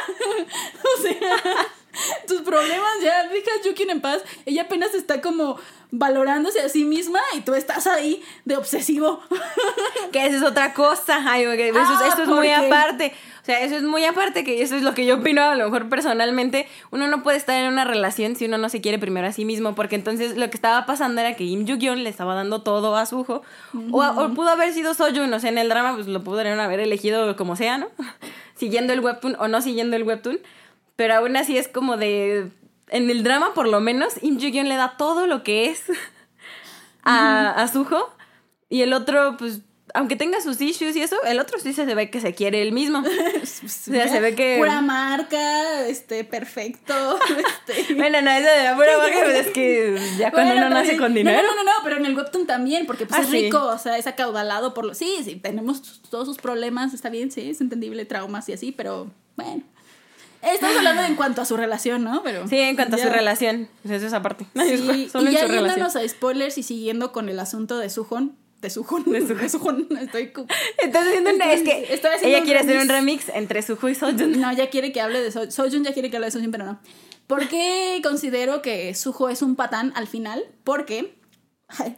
o sea, tus problemas ya, deja a Yukin en paz. Ella apenas está como valorándose a sí misma y tú estás ahí de obsesivo. Que esa es otra cosa. Ay, ok, eso, Ah, es, muy aparte. O sea, eso es muy aparte, que eso es lo que yo opino a lo mejor personalmente. Uno no puede estar en una relación si uno no se quiere primero a sí mismo, porque entonces lo que estaba pasando era que Im Joo-gyun le estaba dando todo a Suho. o, a- o pudo haber sido Soyun, o sea, en el drama pues lo pudieron haber elegido como sea, ¿no? siguiendo el webtoon o no siguiendo el webtoon. Pero aún así es como de... En el drama, por lo menos, Im Joo-gyun le da todo lo que es a, a Suho. Y el otro, pues, aunque tenga sus issues y eso, el otro sí se ve que se quiere él mismo. O sea, se ve que... Pura marca, este, perfecto. Este. Bueno, no, eso de la pura marca, pues, es que ya cuando Bueno, uno nace con dinero. No, no, no, no, pero en el webtoon también, porque pues Ah, es sí. rico, o sea, es acaudalado por los... Sí, sí, tenemos todos sus problemas, está bien, sí, es entendible, traumas y así, pero bueno. Estamos hablando en cuanto a su relación, ¿no? Pero, Sí, en cuanto a su relación. Pues eso es aparte. Sí, Solo y ya yéndonos a spoilers y siguiendo con el asunto de Sujon. De Sujon. De Sujon. Estoy... Estás haciendo una- es que estoy haciendo ella quiere hacer un remix. entre Suho y Soyun. No, ya quiere que hable de Soyun. Soyun ya quiere que hable de Soyun, pero no. ¿Por qué considero que Suho es un patán al final? Porque,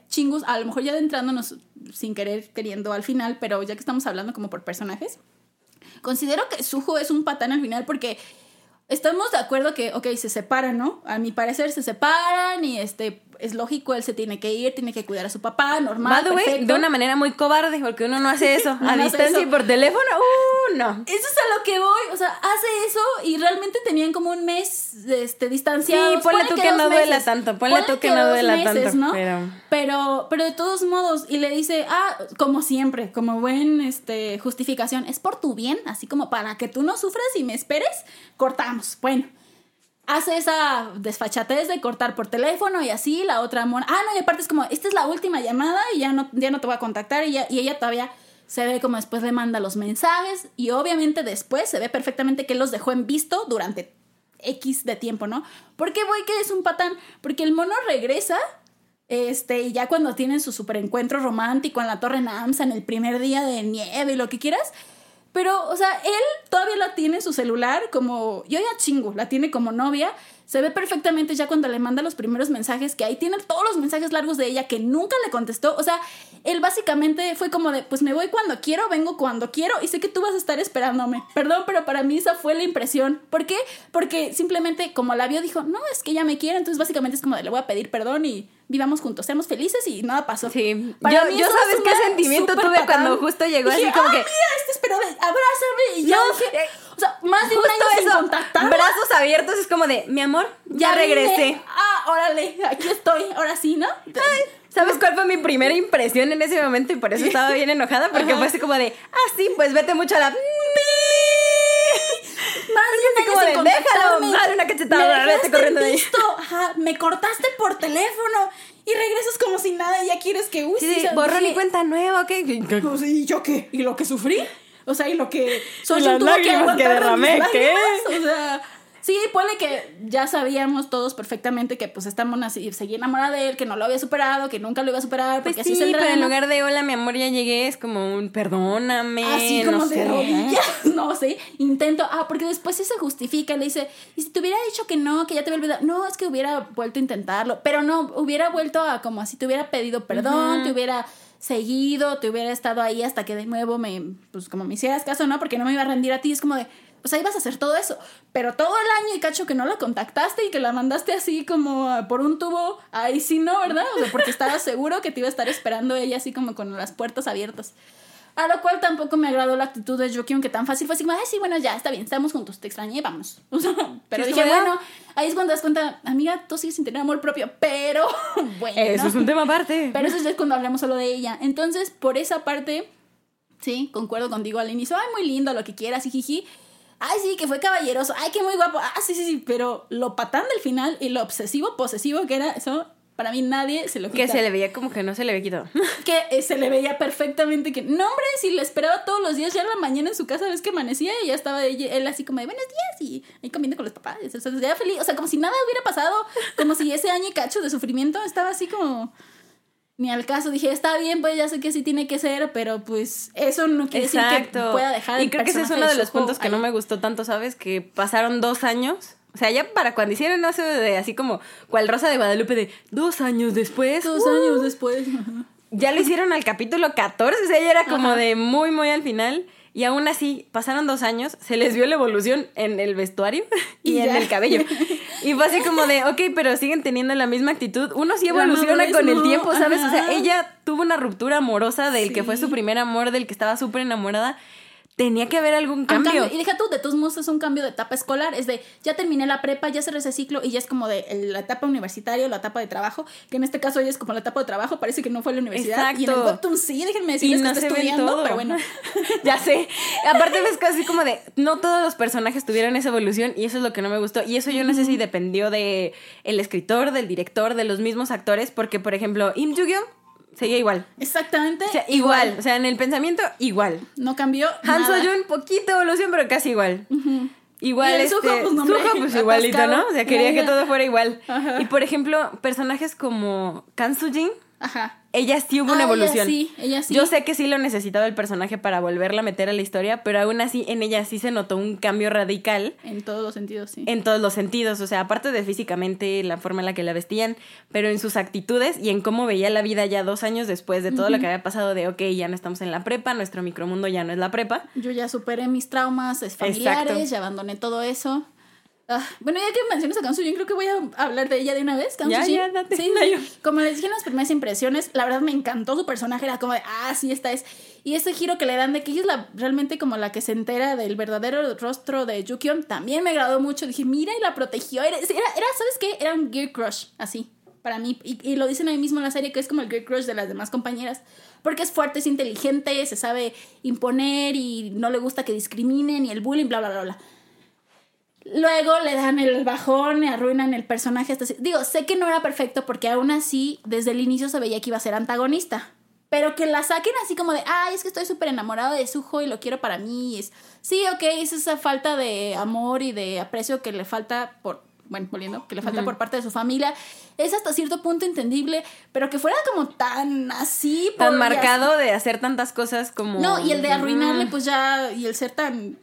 chingus, a lo mejor ya adentrándonos sin querer, queriendo al final, pero ya que estamos hablando como por personajes, considero que Suho es un patán al final porque estamos de acuerdo que, ok, se separan, ¿no? A mi parecer se separan y este, es lógico, él se tiene que ir, tiene que cuidar a su papá, normal, By way, de una manera muy cobarde, porque uno no hace eso. No, a no distancia eso. y por teléfono, uh, no. Eso es a lo que voy, o sea, hace eso y realmente tenían como un mes este, distanciados. Sí, ponle tú que no dos duela tanto, ponle tú que no duela tanto, ¿no? pero- pero... pero de todos modos, y le dice, ah, como siempre, como buen este, justificación, es por tu bien, así como para que tú no sufras y me esperes, cortamos. Bueno, hace esa desfachatez de cortar por teléfono y así, la otra mona. Ah, no, y aparte es como, esta es la última llamada y ya no, ya no te voy a contactar. Y, ella todavía se ve como después le manda los mensajes y obviamente después se ve perfectamente que él los dejó en visto durante X de tiempo, ¿no? ¿Por qué voy que es un patán? Porque el mono regresa. Este, y ya cuando tienen su super encuentro romántico en la Torre Namsa en el primer día de nieve y lo que quieras, pero, o sea, él todavía la tiene en su celular como. Yo ya chingo, la tiene como novia. Se ve perfectamente ya cuando le manda los primeros mensajes, que ahí tiene todos los mensajes largos de ella que nunca le contestó. O sea, él básicamente fue como de: Pues me voy cuando quiero, vengo cuando quiero y sé que tú vas a estar esperándome. Perdón, pero para mí esa fue la impresión. ¿Por qué? Porque simplemente, como la vio, dijo: No, es que ella me quiere. Entonces, básicamente es como de: Le voy a pedir perdón y vivamos juntos, seamos felices y nada pasó. Sí. Para Yo- mí yo sabes es qué sentimiento tuve patán. cuando justo llegó Dije, así como "Ah, que- mira, este espero, ven, abrázame y No, dije, eh, o sea, más de un Justo año sin eso, contactar. brazos abiertos, es como de, mi amor, ya, regresé. Ah, órale, aquí estoy, ahora sí, ¿no? ¿Sabes cuál fue mi primera impresión en ese momento? Y por eso estaba bien enojada, porque Ajá. fue así como de, ah, sí, pues vete mucho a la... Más de un así año como de, déjalo, dale una cachetada, Me vete corriendo de ahí. Ajá, me cortaste por teléfono y regresas como si nada y ya quieres que uy, Sí, borrón y cuenta nueva, ¿qué? Pues, ¿Y yo qué? ¿Y lo que sufrí? O sea, y lo que soy las tuvo que que aguantar de mis derramé, ¿qué? lágrimas, O sea, Sí, ponle que ya sabíamos todos perfectamente que pues esta mona sí- seguía enamorada de él, que no lo había superado, que nunca lo iba a superar, Pues porque sí, así es el pero en lugar de hola, mi amor, ya llegué, es como un perdóname. Así como no de sé. rodillas, no sé, intento, ah, porque después sí se justifica, le dice, y si te hubiera dicho que no, que ya te había olvidado, no, es que hubiera vuelto a intentarlo, pero no, hubiera vuelto a como si te hubiera pedido perdón, te hubiera seguido, te hubiera estado ahí hasta que de nuevo me, pues como me hicieras caso, ¿no? Porque no me iba a rendir a ti, es como de, pues ahí vas a hacer todo eso, pero todo el año y cacho que no la contactaste y que la mandaste así como por un tubo, ahí sí no, ¿verdad? O sea, porque estabas seguro que te iba a estar esperando ella así como con las puertas abiertas. A lo cual tampoco me agradó la actitud de Yuki, aunque tan fácil fue así como, ay, sí, bueno, ya, está bien, estamos juntos, te extrañé, vamos. Pero dije, bueno, ahí es cuando das cuenta, amiga, tú sigues sin tener amor propio, pero bueno. Eso es un tema aparte. Pero eso es cuando hablamos solo de ella. Entonces, por esa parte, sí, concuerdo contigo al inicio, ay, muy lindo, lo que quieras, y jiji. Ay, sí, que fue caballeroso. Ay, que muy guapo. Ah, sí, sí, sí. Pero lo patán del final y lo obsesivo, posesivo que era, eso para mí nadie se lo quita. que se le veía como que no se le había quitado. Que eh, se le veía perfectamente que, no, hombre, si le esperaba todos los días, ya en la mañana en su casa, ves que amanecía y ya estaba ella- él así como de buenos días y ahí comiendo con los papás. O sea, ya feliz. O sea, como si nada hubiera pasado, como si ese año y cacho de sufrimiento estaba así como. Ni al caso, dije, está bien, pues ya sé que así tiene que ser, pero pues eso no quiere decir que pueda dejar y creo que ese es uno de de los puntos que no me gustó tanto, ¿sabes? Que pasaron dos años. O sea, ya para cuando hicieron eso de así como cual Rosa de Guadalupe de dos años después. Dos uh, años después. ajá. Ya lo hicieron al capítulo 14, o sea, ya era como Ajá. de muy, muy al final. Y aún así, pasaron dos años, se les vio la evolución en el vestuario y, Y en el cabello. Y fue así como de, ok, pero siguen teniendo la misma actitud. Uno sí evoluciona con el tiempo, ¿sabes? O sea, ella tuvo una ruptura amorosa del que fue su primer amor, del que estaba súper enamorada. Tenía que haber algún Un cambio. Y deja tú, de todos modos es un cambio de etapa escolar. Es de, ya terminé la prepa, ya cerré ese ciclo y ya es como de la etapa universitaria la etapa de trabajo. Que en este caso ella es como la etapa de trabajo, parece que no fue a la universidad. Y en el Exacto. webtoon sí, déjenme y decirles no que está estudiando, todo. pero bueno. ya sé. Aparte ves casi como de no todos los personajes tuvieron esa evolución y eso es lo que no me gustó y eso yo no sé si dependió de el escritor, del director, de los mismos actores, porque por ejemplo, Im Jugyeon seguía igual. Exactamente. O sea, igual, o sea, en el pensamiento igual. No cambió. Han nada. Soo-yoon poquito evolución, pero casi igual. Igual Y este, Suho, pues, no, Suho, pues igualito. ¿no? O sea, quería que todo fuera igual. Ajá. Y por ejemplo, personajes como Kan Soo-jin, Ajá. Ella sí hubo una Ah, ella evolución. sí, ella sí. Yo sé que sí lo necesitaba el personaje para volverla a meter a la historia, pero aún así en ella sí se notó un cambio radical En todos los sentidos, sí. en todos los sentidos, o sea, aparte de físicamente, la forma en la que la vestían, pero en sus actitudes y en cómo veía la vida ya dos años después de todo lo que había pasado de, ok, ya no estamos en la prepa, nuestro micromundo ya no es la prepa. Yo ya superé mis traumas es familiares, Exacto. ya abandoné todo eso. Ah, bueno, ya que mencionas a Kansu, yo creo que voy a hablar de ella de una vez. Kansu Ya, ya, date, Sí, Nayo. como les dije en las primeras impresiones, la verdad me encantó su personaje, era como de, ah, sí, esta es. Y ese giro que le dan de que ella es la, realmente como la que se entera del verdadero rostro de Yukion, también me agradó mucho. Dije, mira, y la protegió. Era, era, era, ¿sabes qué? Era un gear crush, así, para mí. Y, y lo dicen ahí mismo en la serie, que es como el gear crush de las demás compañeras. Porque es fuerte, es inteligente, se sabe imponer y no le gusta que discriminen y el bullying, bla, bla, bla, bla. Luego le dan el bajón y arruinan el personaje. Hasta. Digo, sé que no era perfecto porque aún así, desde el inicio se veía que iba a ser antagonista. Pero que la saquen así como de, ay, es que estoy súper enamorado de Suho y lo quiero para mí. Es, sí, ok, es esa falta de amor y de aprecio que le falta por, bueno, volviendo, que le falta por parte de su familia. Es hasta cierto punto entendible, pero que fuera como tan así. Tan marcado de hacer tantas cosas como... no, y el de arruinarle, pues ya, y el ser tan,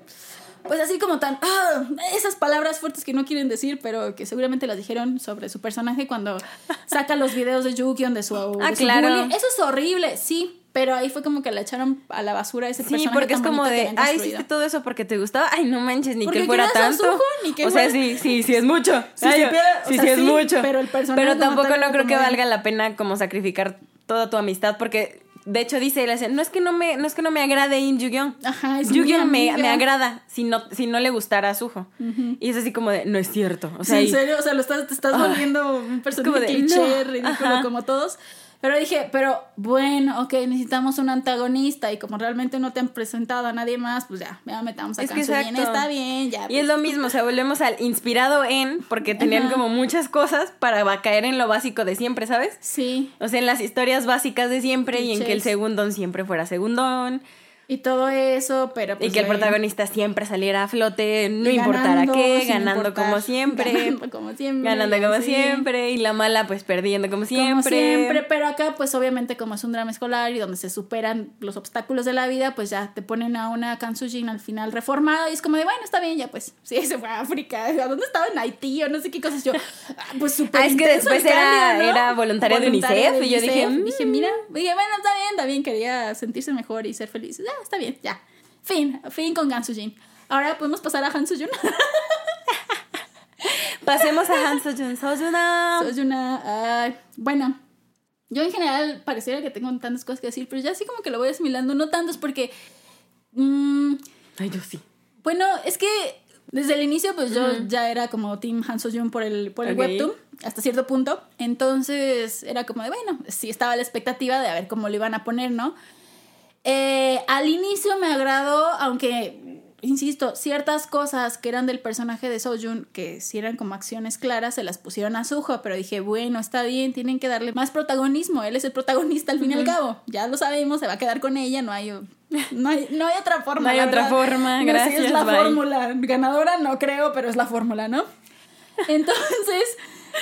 pues así como tan, ah, esas palabras fuertes que no quieren decir, pero que seguramente las dijeron sobre su personaje cuando saca los videos de Yukion de su, Ah, de su claro. bullying. Eso es horrible, sí, pero ahí fue como que le echaron a la basura ese Sí, personaje porque es como de, ay, hiciste todo eso porque te gustaba. Ay, no manches, ni Porque que fuera tanto. Suho, ni que o sea, sí, sí, sí es mucho. Si Ay, supiera- o sí, sea, sí es sí, mucho. pero el personaje Pero tampoco no creo que valga la pena como sacrificar toda tu amistad porque de hecho dice él dice, no es que no me no es que no me agrade In Yu-Gi-Oh. Ajá, es Yu-Gi-Oh me, me agrada si no si no le gustara a Suho. Y es así como de, no es cierto. O sea, Sí, y- en serio, o sea, lo estás, te estás Ah. volviendo un personaje cliché, no, ridículo ajá. como todos. Pero dije, pero bueno, ok, necesitamos un antagonista y como realmente no te han presentado a nadie más, pues ya, ya metamos a Es que exacto. está bien, ya. Y es lo mismo, o sea, volvemos al inspirado en, porque tenían Ajá. como muchas cosas para caer en lo básico de siempre, ¿sabes? Sí, O sea, en las historias básicas de siempre y en que el segundón siempre fuera segundón. Y todo eso, pero y pues, que el protagonista siempre saliera a flote, no y importara qué, ganando importar, como siempre. Ganando como siempre. Ganando como siempre. Y la mala, pues perdiendo como siempre. Como siempre, pero acá pues obviamente como es un drama escolar y donde se superan los obstáculos de la vida, pues ya te ponen a una Kansujin al final reformada y es como de, bueno, está bien, ya pues, sí, se fue a África, ¿a dónde estaba? En Haití o no sé qué cosas yo, ah, pues súper Ah, es que después era- cambio, ¿no? era voluntaria de UNICEF, y yo dije, UNICEF. mm. dije, mira, dije, bueno, está bien, está bien, quería sentirse mejor y ser feliz, ya, está bien, ya, fin, fin con Kansujin. Ahora podemos pasar a Han Soo-jun. Pasemos a Han Soo-jun. Soo-juna. Soy una. ay, bueno, yo en general pareciera que tengo tantas cosas que decir, pero ya así como que lo voy asimilando, no tantos porque. mm, Ay, yo sí. bueno, es que desde el inicio, pues yo ya era como Team Han Soo-jun por el, por el webtoon, hasta cierto punto. Entonces era como de, bueno, sí estaba la expectativa de a ver cómo lo iban a poner, ¿no? Eh, al inicio me agradó, aunque, insisto, ciertas cosas que eran del personaje de Soojun, que si eran como acciones claras, se las pusieron a Suho, pero dije, bueno, está bien, tienen que darle más protagonismo, él es el protagonista al fin y al cabo, ya lo sabemos, se va a quedar con ella, no hay, no hay, no hay otra forma. No hay otra verdad. forma, No sé, gracias, es la bye. fórmula, ganadora no creo, pero es la fórmula, ¿no? Entonces,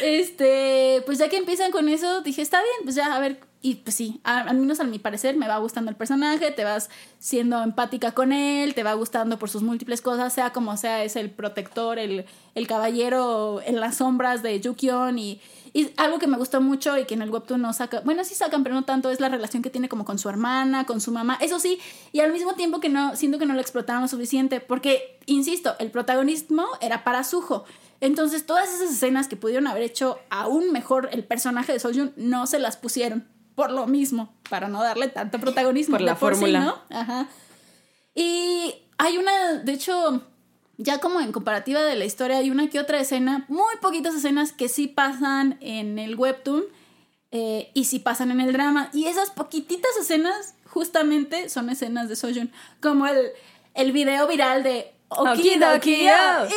este, pues ya que empiezan con eso, dije, está bien, pues ya, a ver, y pues sí, al menos a mi parecer me va gustando el personaje, te vas siendo empática con él, te va gustando por sus múltiples cosas, sea como sea, es el protector, el, el caballero en las sombras de Yukion y, y algo que me gustó mucho y que en el webtoon no saca, bueno, sí sacan, pero no tanto, es la relación que tiene como con su hermana, con su mamá, eso sí, y al mismo tiempo que no, siento que no lo explotaron lo suficiente, porque, insisto, el protagonismo era para Suho. Entonces, todas esas escenas que pudieron haber hecho aún mejor el personaje de Soyun no se las pusieron por lo mismo, para no darle tanto protagonismo. Por la por sí, fórmula. ¿no? Ajá. Y hay una, de hecho, ya como en comparativa de la historia, hay una que otra escena, muy poquitas escenas que sí pasan en el webtoon eh, y sí pasan en el drama. Y esas poquititas escenas justamente son escenas de Soyun, como el, el video viral de Okidoki,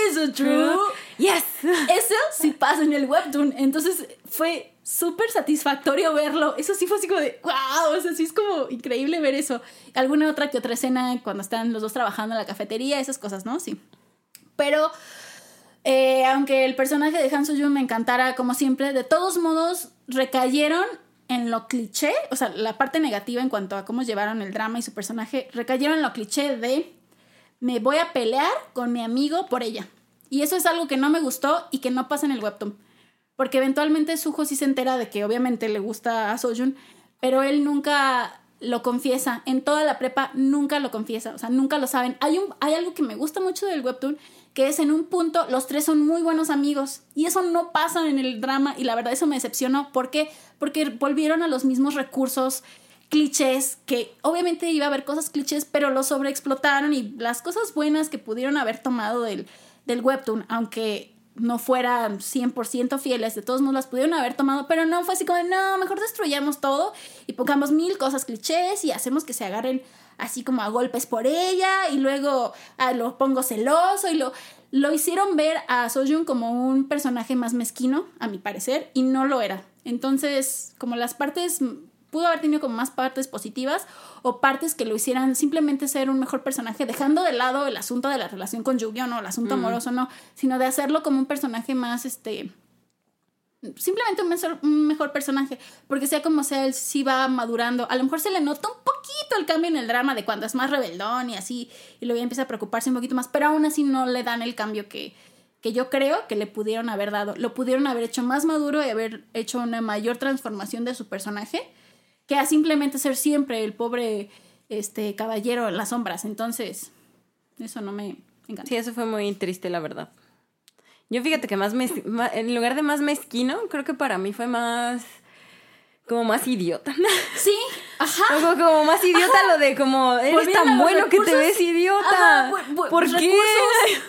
is it true? Yes. Eso sí pasa en el webtoon. Entonces fue súper satisfactorio verlo. Eso sí fue así como de wow. O sea, sí es como increíble ver eso. Alguna otra que otra escena cuando están los dos trabajando en la cafetería, esas cosas, ¿no? Sí. Pero eh, aunque el personaje de Han Soo-jun me encantara, como siempre, de todos modos recayeron en lo cliché, o sea, la parte negativa en cuanto a cómo llevaron el drama y su personaje, recayeron en lo cliché de me voy a pelear con mi amigo por ella. Y eso es algo que no me gustó y que no pasa en el webtoon. Porque eventualmente Suho sí se entera de que obviamente le gusta a Soyun, pero él nunca lo confiesa. En toda la prepa nunca lo confiesa, o sea, nunca lo saben. Hay, un, hay algo que me gusta mucho del webtoon, que es en un punto los tres son muy buenos amigos. Y eso no pasa en el drama y la verdad eso me decepcionó. ¿Por qué? Porque volvieron a los mismos recursos clichés, que obviamente iba a haber cosas clichés, pero lo sobreexplotaron y las cosas buenas que pudieron haber tomado del, del webtoon, aunque no fueran 100% fieles, de todos modos las pudieron haber tomado, pero no fue así como, no, mejor destruyamos todo y pongamos mil cosas clichés y hacemos que se agarren así como a golpes por ella y luego ah, lo pongo celoso y lo, lo hicieron ver a Soyun como un personaje más mezquino, a mi parecer, y no lo era. Entonces, como las partes pudo haber tenido como más partes positivas o partes que lo hicieran simplemente ser un mejor personaje, dejando de lado el asunto de la relación con Yu-Gi-Oh, no, el asunto amoroso, no, sino de hacerlo como un personaje más, este, simplemente un mejor, un mejor personaje, porque sea como sea, él sí va madurando, a lo mejor se le nota un poquito el cambio en el drama de cuando es más rebeldón y así, y luego ya empieza a preocuparse un poquito más, pero aún así no le dan el cambio que, que yo creo que le pudieron haber dado, lo pudieron haber hecho más maduro y haber hecho una mayor transformación de su personaje, que a simplemente ser siempre el pobre este caballero en las sombras. Entonces, eso no me encanta. Sí, eso fue muy triste, la verdad. Yo fíjate que más, mez- en lugar de más mezquino, creo que para mí fue más como más idiota. Sí, ajá. Como, como más idiota lo de como eres a tan bueno que te ves idiota. Ajá, bu- bu- ¿Por qué?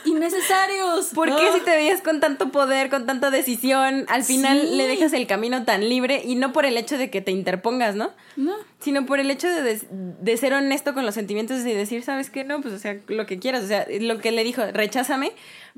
innecesarios. ¿Por qué si te veías con tanto poder, con tanta decisión, al final Sí. le dejas el camino tan libre y no por el hecho de que te interpongas, ¿no? No. Sino por el hecho de, de ser honesto con los sentimientos y decir, ¿sabes qué? No, pues o sea, lo que quieras, o sea, lo que le dijo, recházame,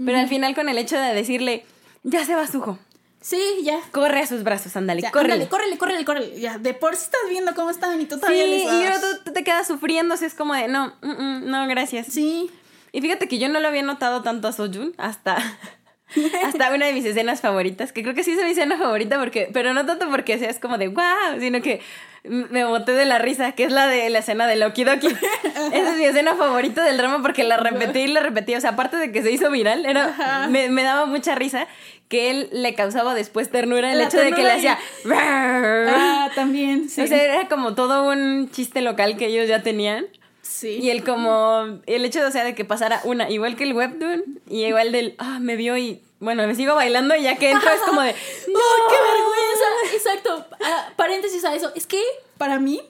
pero al final con el hecho de decirle, ya se va Sujo. Sí, ya. Corre a sus brazos, ándale, córrele. ándale, córrele, córrele, córrele. Ya, de por sí estás viendo cómo están y tú todavía Sí, les y tú, tú te quedas sufriendo, así es como de, no, mm, mm, no, gracias. Sí. Y fíjate que yo no lo había notado tanto a Sojun hasta, hasta una de mis escenas favoritas, que creo que sí es mi escena favorita, porque, pero no tanto porque seas como de wow, sino que me boté de la risa, que es la de la escena de Loki Doki. Esa es mi escena favorita del drama porque la repetí y la repetí. O sea, aparte de que se hizo viral, era, me, me daba mucha risa que él le causaba después ternura el La hecho de que le hacía. Ah, también, sí. O sea, era como todo un chiste local que ellos ya tenían. sí. Y el como, el hecho, o sea, de que pasara una, igual que el webtoon, y igual del, ah, me vio y, bueno, me sigo bailando y ya que entro es como de, no, ¡Oh, qué vergüenza! Exacto. Ah, paréntesis a eso. Es que para mí,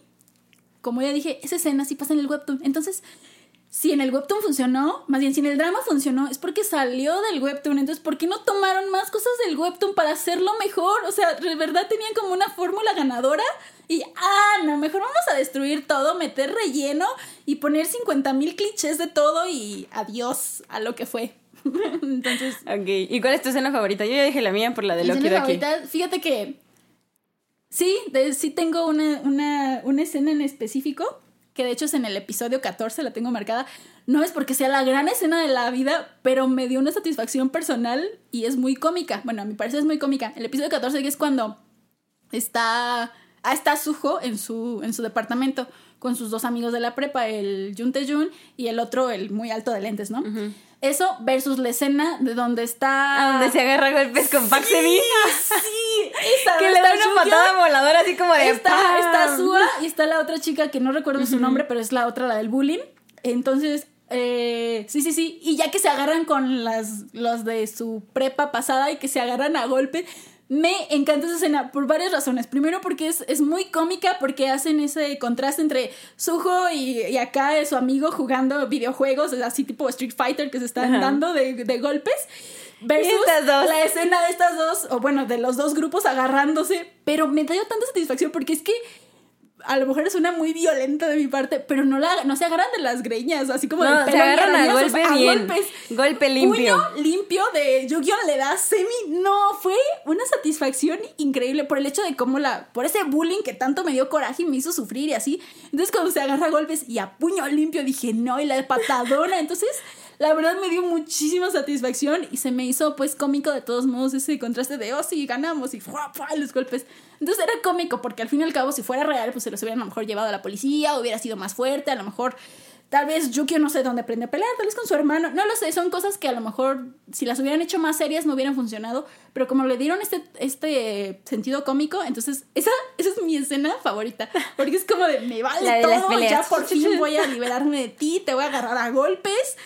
como ya dije, esa escena sí pasa en el webtoon. Entonces, si en el webtoon funcionó, más bien si en el drama funcionó, es porque salió del webtoon. Entonces, ¿por qué no tomaron más cosas del webtoon para hacerlo mejor? O sea, de verdad tenían como una fórmula ganadora. Y, ah, no, mejor vamos a destruir todo, meter relleno y poner 50 mil clichés de todo y adiós a lo que fue. Entonces, Ok, ¿y cuál es tu escena favorita? Yo ya dije la mía por la de Loki escena favorita, fíjate que sí, de- sí tengo una, una, una escena en específico, que de hecho es en el episodio 14, la tengo marcada. No es porque sea la gran escena de la vida, pero me dio una satisfacción personal y es muy cómica. Bueno, a mi parecer es muy cómica. El episodio 14 que es cuando está, ah, está Suho en su, en su departamento con sus dos amigos de la prepa, el Jun Tae-jun y el otro, el muy alto de lentes, ¿no? Eso versus la escena de donde está... A donde se agarra golpes con Se-bi. Sí, esa, Que le da una patada voladora así como de Está, ¡pam! está Sua y está la otra chica que no recuerdo su nombre, pero es la otra, la del bullying. Entonces, eh, sí, sí, sí. Y ya que se agarran con las, los de su prepa pasada y que se agarran a golpe, me encanta esa escena por varias razones. Primero porque es, es muy cómica, porque hacen ese contraste entre Suho y, y acá es su amigo jugando videojuegos, así tipo Street Fighter que se están Ajá. dando de, de golpes. Versus dos. la escena de estas dos, o bueno, de los dos grupos agarrándose, pero me dio tanta satisfacción porque es que a lo mejor suena muy violenta de mi parte, pero no, la, no se agarran de las greñas, así como No, del se agarran a golpe a bien. golpes. Golpe limpio. Puño limpio de Yu-Gi-Oh! le da semi. No, fue una satisfacción increíble por el hecho de cómo la. por ese bullying que tanto me dio coraje y me hizo sufrir y así. Entonces, cuando se agarra a golpes y a puño limpio, dije, no, y la patadona. Entonces, la verdad me dio muchísima satisfacción y se me hizo, pues, cómico de todos modos ese contraste de, oh, sí, ganamos y ¡fua, fua! los golpes. Entonces, era cómico porque al fin y al cabo, si fuera real, pues se los hubieran a lo mejor llevado a la policía, hubiera sido más fuerte, a lo mejor. Tal vez Yukio no sé dónde aprende a pelear, tal vez con su hermano, no lo sé, son cosas que a lo mejor si las hubieran hecho más serias no hubieran funcionado, pero como le dieron este, este sentido cómico, entonces esa, esa es mi escena favorita, porque es como de me vale todo, ya por fin voy a liberarme de ti, te voy a agarrar a golpes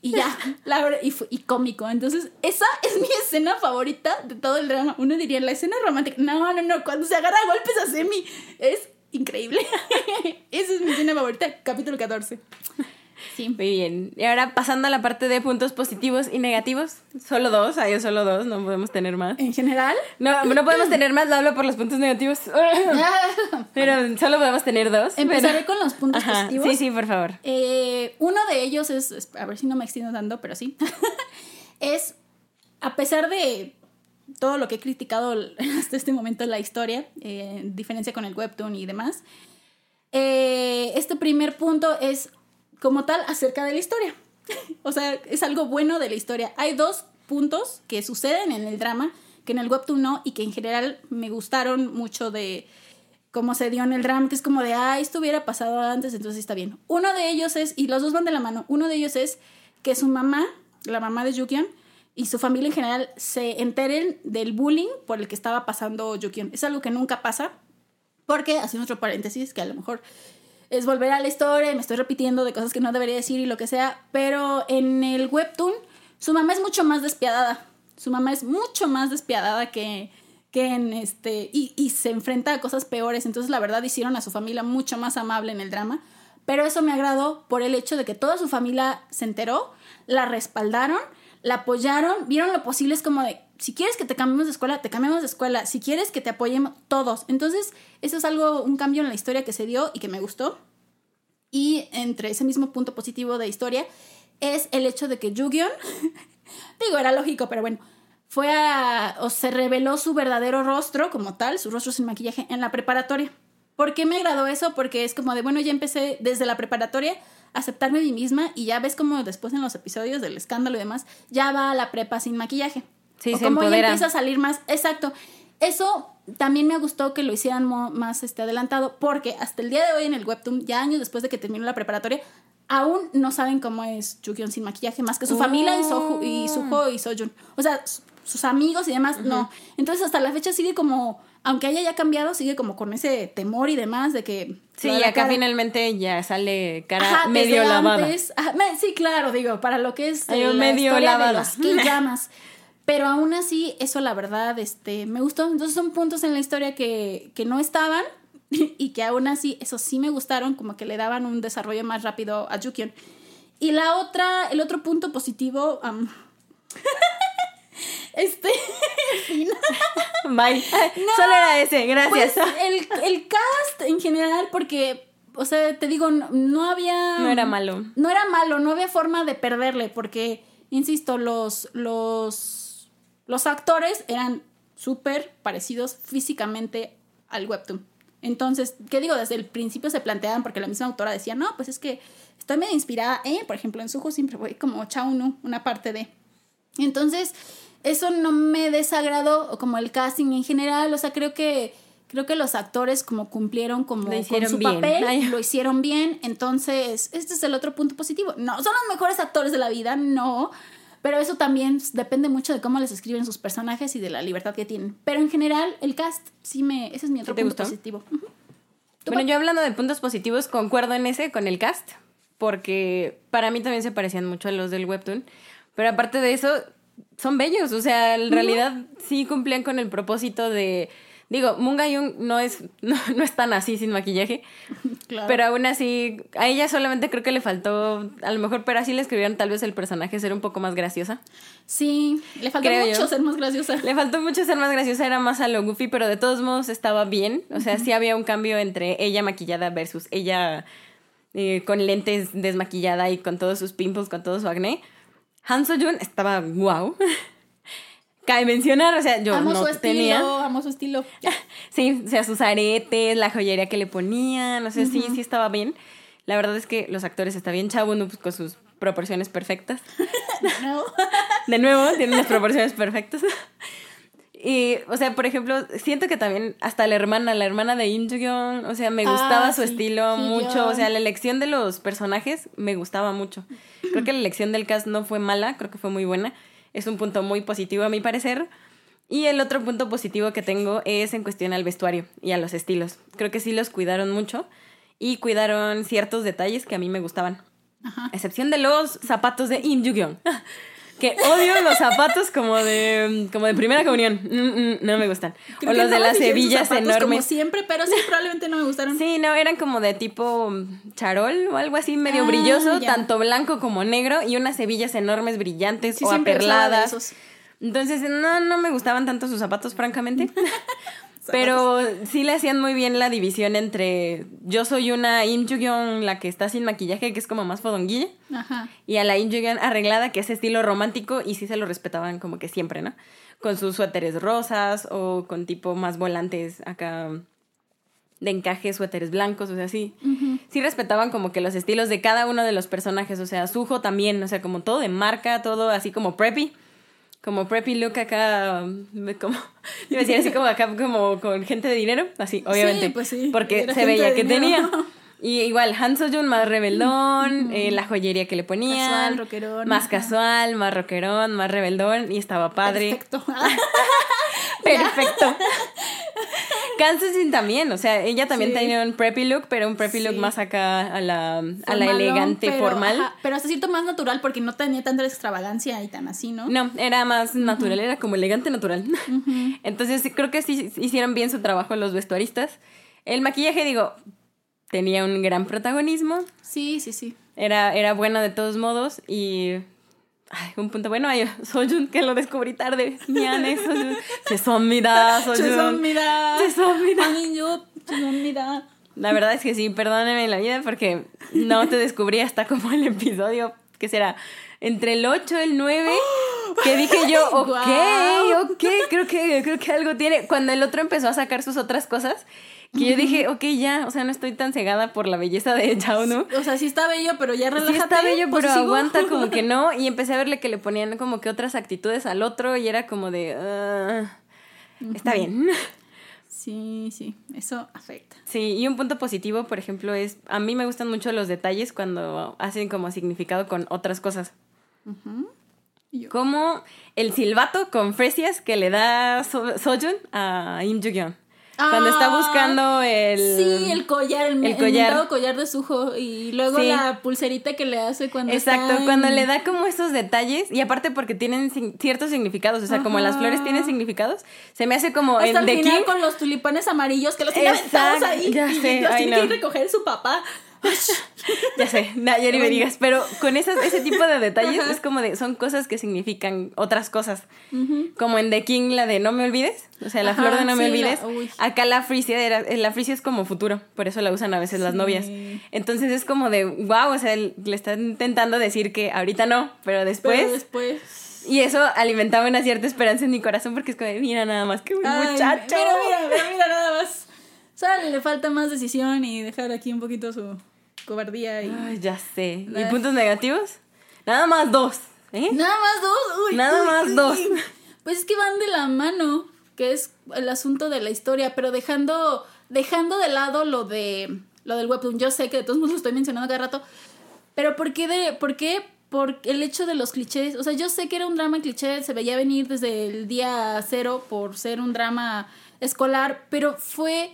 y ya, la y, fu- y cómico, entonces esa es mi escena favorita de todo el drama, uno diría la escena romántica, no, no, no, cuando se agarra a golpes a Semi, es increíble, esa es mi escena favorita, capítulo 14. Sí. Muy bien. Y ahora pasando a la parte de puntos positivos y negativos. Solo dos, hay solo dos, no podemos tener más. En general, No, no podemos tener más, lo hablo por los puntos negativos. Pero solo podemos tener dos. empezaré pero- con los puntos Ajá, positivos. Sí, sí, por favor. Eh, uno de ellos es, es- a ver si no me extiendo tanto, pero sí, es, a pesar de todo lo que he criticado hasta este momento en la historia, eh, en diferencia con el webtoon y demás, eh, este primer punto es como tal acerca de la historia. o sea, es algo bueno de la historia. Hay dos puntos que suceden en el drama, que en el webtoon no, y que en general me gustaron mucho de cómo se dio en el drama, que es como de, ah, esto hubiera pasado antes, entonces está bien. Uno de ellos es, y los dos van de la mano, uno de ellos es que su mamá, la mamá de Yukion, y su familia en general se enteren del bullying por el que estaba pasando Yukion. Es algo que nunca pasa, porque, haciendo otro paréntesis, que a lo mejor es volver a la historia y me estoy repitiendo de cosas que no debería decir y lo que sea, pero en el webtoon su mamá es mucho más despiadada. Su mamá es mucho más despiadada que, que en este... Y, y se enfrenta a cosas peores. Entonces, la verdad, hicieron a su familia mucho más amable en el drama. Pero eso me agradó por el hecho de que toda su familia se enteró, la respaldaron, la apoyaron, vieron lo posible. Es como de, si quieres que te cambiemos de escuela, te cambiamos de escuela. Si quieres que te apoyemos, todos. Entonces, eso es algo, un cambio en la historia que se dio y que me gustó. Y entre ese mismo punto positivo de historia es el hecho de que Yu-Gi-Oh! digo, era lógico, pero bueno, fue a, o se reveló su verdadero rostro como tal, su rostro sin maquillaje, en la preparatoria. ¿Por qué me agradó eso? Porque es como de, bueno, ya empecé desde la preparatoria a aceptarme a mí misma y ya ves como después en los episodios del escándalo y demás, ya va a la prepa sin maquillaje. Sí, o se como empieza a salir más, exacto. Eso también me gustó que lo hicieran más este, adelantado, porque hasta el día de hoy en el webtoon, ya años después de que terminó la preparatoria, aún no saben cómo es Jukyeon sin maquillaje, más que su familia y, Soju, y Suho y Sojun. O sea, sus amigos y demás, no. Entonces hasta la fecha sigue como, aunque haya ya cambiado, sigue como con ese temor y demás de que... Sí, y acá cara- finalmente ya sale cara Ajá, medio lavada. antes. Ajá, me- sí, claro, digo, para lo que es Ay, eh, medio lavada. de los K-dramas. Pero aún así, eso la verdad, este, me gustó. Entonces son puntos en la historia que, que no estaban y que aún así, eso sí me gustaron, como que le daban un desarrollo más rápido a Jukyeon. Y la otra, el otro punto positivo, am, este, Bye. Solo era ese, gracias. pues el, el cast en general, porque, o sea, te digo, no, no había... no era malo. No era malo, no había forma de perderle, porque, insisto, los, los, los actores eran súper parecidos físicamente al webtoon. Entonces, ¿qué digo? Desde el principio se planteaban, porque la misma autora decía, no, pues es que estoy medio inspirada en, por ejemplo, en Suho siempre voy como Chaunu, una parte de. Entonces, eso no me desagradó, o como el casting en general, o sea, creo que creo que los actores como cumplieron como con su bien. papel, Ay. lo hicieron bien, entonces este es el otro punto positivo. No, son los mejores actores de la vida, no, pero eso también depende mucho de cómo les escriben sus personajes y de la libertad que tienen. Pero en general, el cast sí me ese es mi otro te punto gustó? positivo. Ujú. ¿Tú Bueno, yo hablando de puntos positivos, concuerdo en ese con el cast, porque para mí también se parecían mucho a los del webtoon, pero aparte de eso, son bellos, o sea, en realidad sí cumplían con el propósito de... Digo, Munga Young no es, no, no es tan así sin maquillaje, Claro. pero aún así, a ella solamente creo que le faltó, a lo mejor, pero así le escribieron tal vez el personaje ser un poco más graciosa. sí, le faltó creo mucho yo. ser más graciosa. Le faltó mucho ser más graciosa, era más a lo goofy, pero de todos modos estaba bien. O sea, sí había un cambio entre ella maquillada versus ella eh, con lentes desmaquillada y con todos sus pimples, con todo su acné. Han Jun estaba wow. Cabe mencionar, o sea, yo amo no su estilo, tenía. amo su estilo. Sí, o sea, sus aretes, la joyería que le ponían, o sea, sí, sí estaba bien. La verdad es que los actores está bien chavo, ¿no? Pues con sus proporciones perfectas. No. De nuevo, tiene unas proporciones perfectas. Y, o sea, por ejemplo, siento que también hasta la hermana, la hermana de Im o sea, me Ah, gustaba su sí, estilo mucho. O sea, la elección de los personajes me gustaba mucho. Creo que la elección del cast no fue mala, creo que fue muy buena. Es un punto muy positivo a mi parecer. Y el otro punto positivo que tengo es en cuestión al vestuario y a los estilos. Creo que sí los cuidaron mucho y cuidaron ciertos detalles que a mí me gustaban. Ajá. Excepción de los zapatos de Im. Que odio los zapatos como de, como de primera comunión. Mm, mm, no me gustan. Creo o los de no las hebillas zapatos Como enormes. siempre, pero sí, probablemente no me gustaron. Sí, no, eran como de tipo charol o algo así, medio Ah, brilloso, ya. tanto blanco como negro, y unas hebillas enormes brillantes Sí, o aperladas. Entonces, no, no me gustaban tanto sus zapatos, francamente. Pero sí le hacían muy bien la división entre yo soy una Im Joo-yeon, la que está sin maquillaje, que es como más fodonguilla, Ajá. y a la Joo-yeon arreglada, que es estilo romántico, y sí se lo respetaban como que siempre, ¿no? Con sus suéteres rosas o con tipo más volantes acá de encaje, suéteres blancos, o sea, sí. Sí respetaban como que los estilos de cada uno de los personajes, o sea, Suho también, o sea, como todo de marca, todo así como preppy. Como preppy look acá, mm, como, iba a decir así como acá, como con gente de dinero, así, obviamente. pues sí, Porque se veía que dinero. tenía. Y igual, Han Soo-jun más rebeldón, eh, la joyería que le ponían. Casual, rockerón, Más ajá. casual, más rockerón, más rebeldón, y estaba padre. Perfecto. Perfecto. Kansusin también, o sea, ella también Sí. tenía un preppy look, pero un preppy look más acá a la, a la elegante pero, formal. ajá, pero hasta cierto más natural porque no tenía tanta extravagancia y tan así, ¿no? No, era más natural, era como elegante natural. Entonces creo que sí hicieron bien su trabajo los vestuaristas. El maquillaje, digo, tenía un gran protagonismo, Sí, sí, sí. era, era bueno de todos modos y... Ay, un punto bueno, ay, Soyun, que lo descubrí tarde. Miane, Soyun. 죄송합니다, Soyun. 죄송합니다. 죄송합니다. 아니요, 죄송합니다. La verdad es que sí, perdónenme la vida porque no te descubrí hasta como el episodio, que será? Entre el 8 y el 9. Que dije yo, ok, Guau. ok, creo que, creo que algo tiene. Cuando el otro empezó a sacar sus otras cosas, que yo dije, ok, ya, o sea, no estoy tan cegada por la belleza de Yao, ¿no? O sea, sí está bello, pero ya relájate. Sí está bello, pero posesivo. aguanta como que no. Y empecé a verle que le ponían como que otras actitudes al otro y era como de, ah, está bien. Sí, sí, eso afecta. Sí, y un punto positivo, por ejemplo, es, a mí me gustan mucho los detalles cuando hacen como significado con otras cosas. Yo, Como el silbato con fresias que le da So- Sojun a Im Joo-yeon. Cuando está Ah, buscando el... Sí, el collar, el, el el collar. mentado collar de Suho y luego Sí. la pulserita que le hace cuando Exacto, cuando le da como esos detalles, y aparte porque tienen ciertos significados, o sea, como las flores tienen significados, se me hace como hasta el final King. con los tulipanes amarillos que los tiene ahí ya y sé, los ay, tiene no. que recoger su papá. Ya sé, ni me digas, pero con esas, ese tipo de detalles Ajá. es como de, son cosas que significan otras cosas. Como en The King, la de No me olvides, o sea, la Ajá, flor de No me olvides. la-. Acá la frisia era, la frisia es como futuro, por eso la usan a veces las novias. Entonces es como de, wow, o sea, le están intentando decir que ahorita no, pero después. Pero después... Y eso alimentaba una cierta esperanza en mi corazón porque es como, de, mira nada más que un Ay, muchacho. Mira, mira, mira, mira, nada más. Solo le falta más decisión y dejar aquí un poquito su cobardía y... Ay, ya sé. ¿Y Ay. puntos negativos? Nada más dos. ¿eh? Nada más dos. Uy, Nada uy, más uy. dos. Pues es que van de la mano, que es el asunto de la historia, pero dejando, dejando de lado lo de lo del webtoon. Yo sé que de todos modos lo estoy mencionando cada rato, pero ¿por qué de, por qué? Por el hecho de los clichés. O sea, yo sé que era un drama cliché, se veía venir desde el día cero por ser un drama escolar, pero fue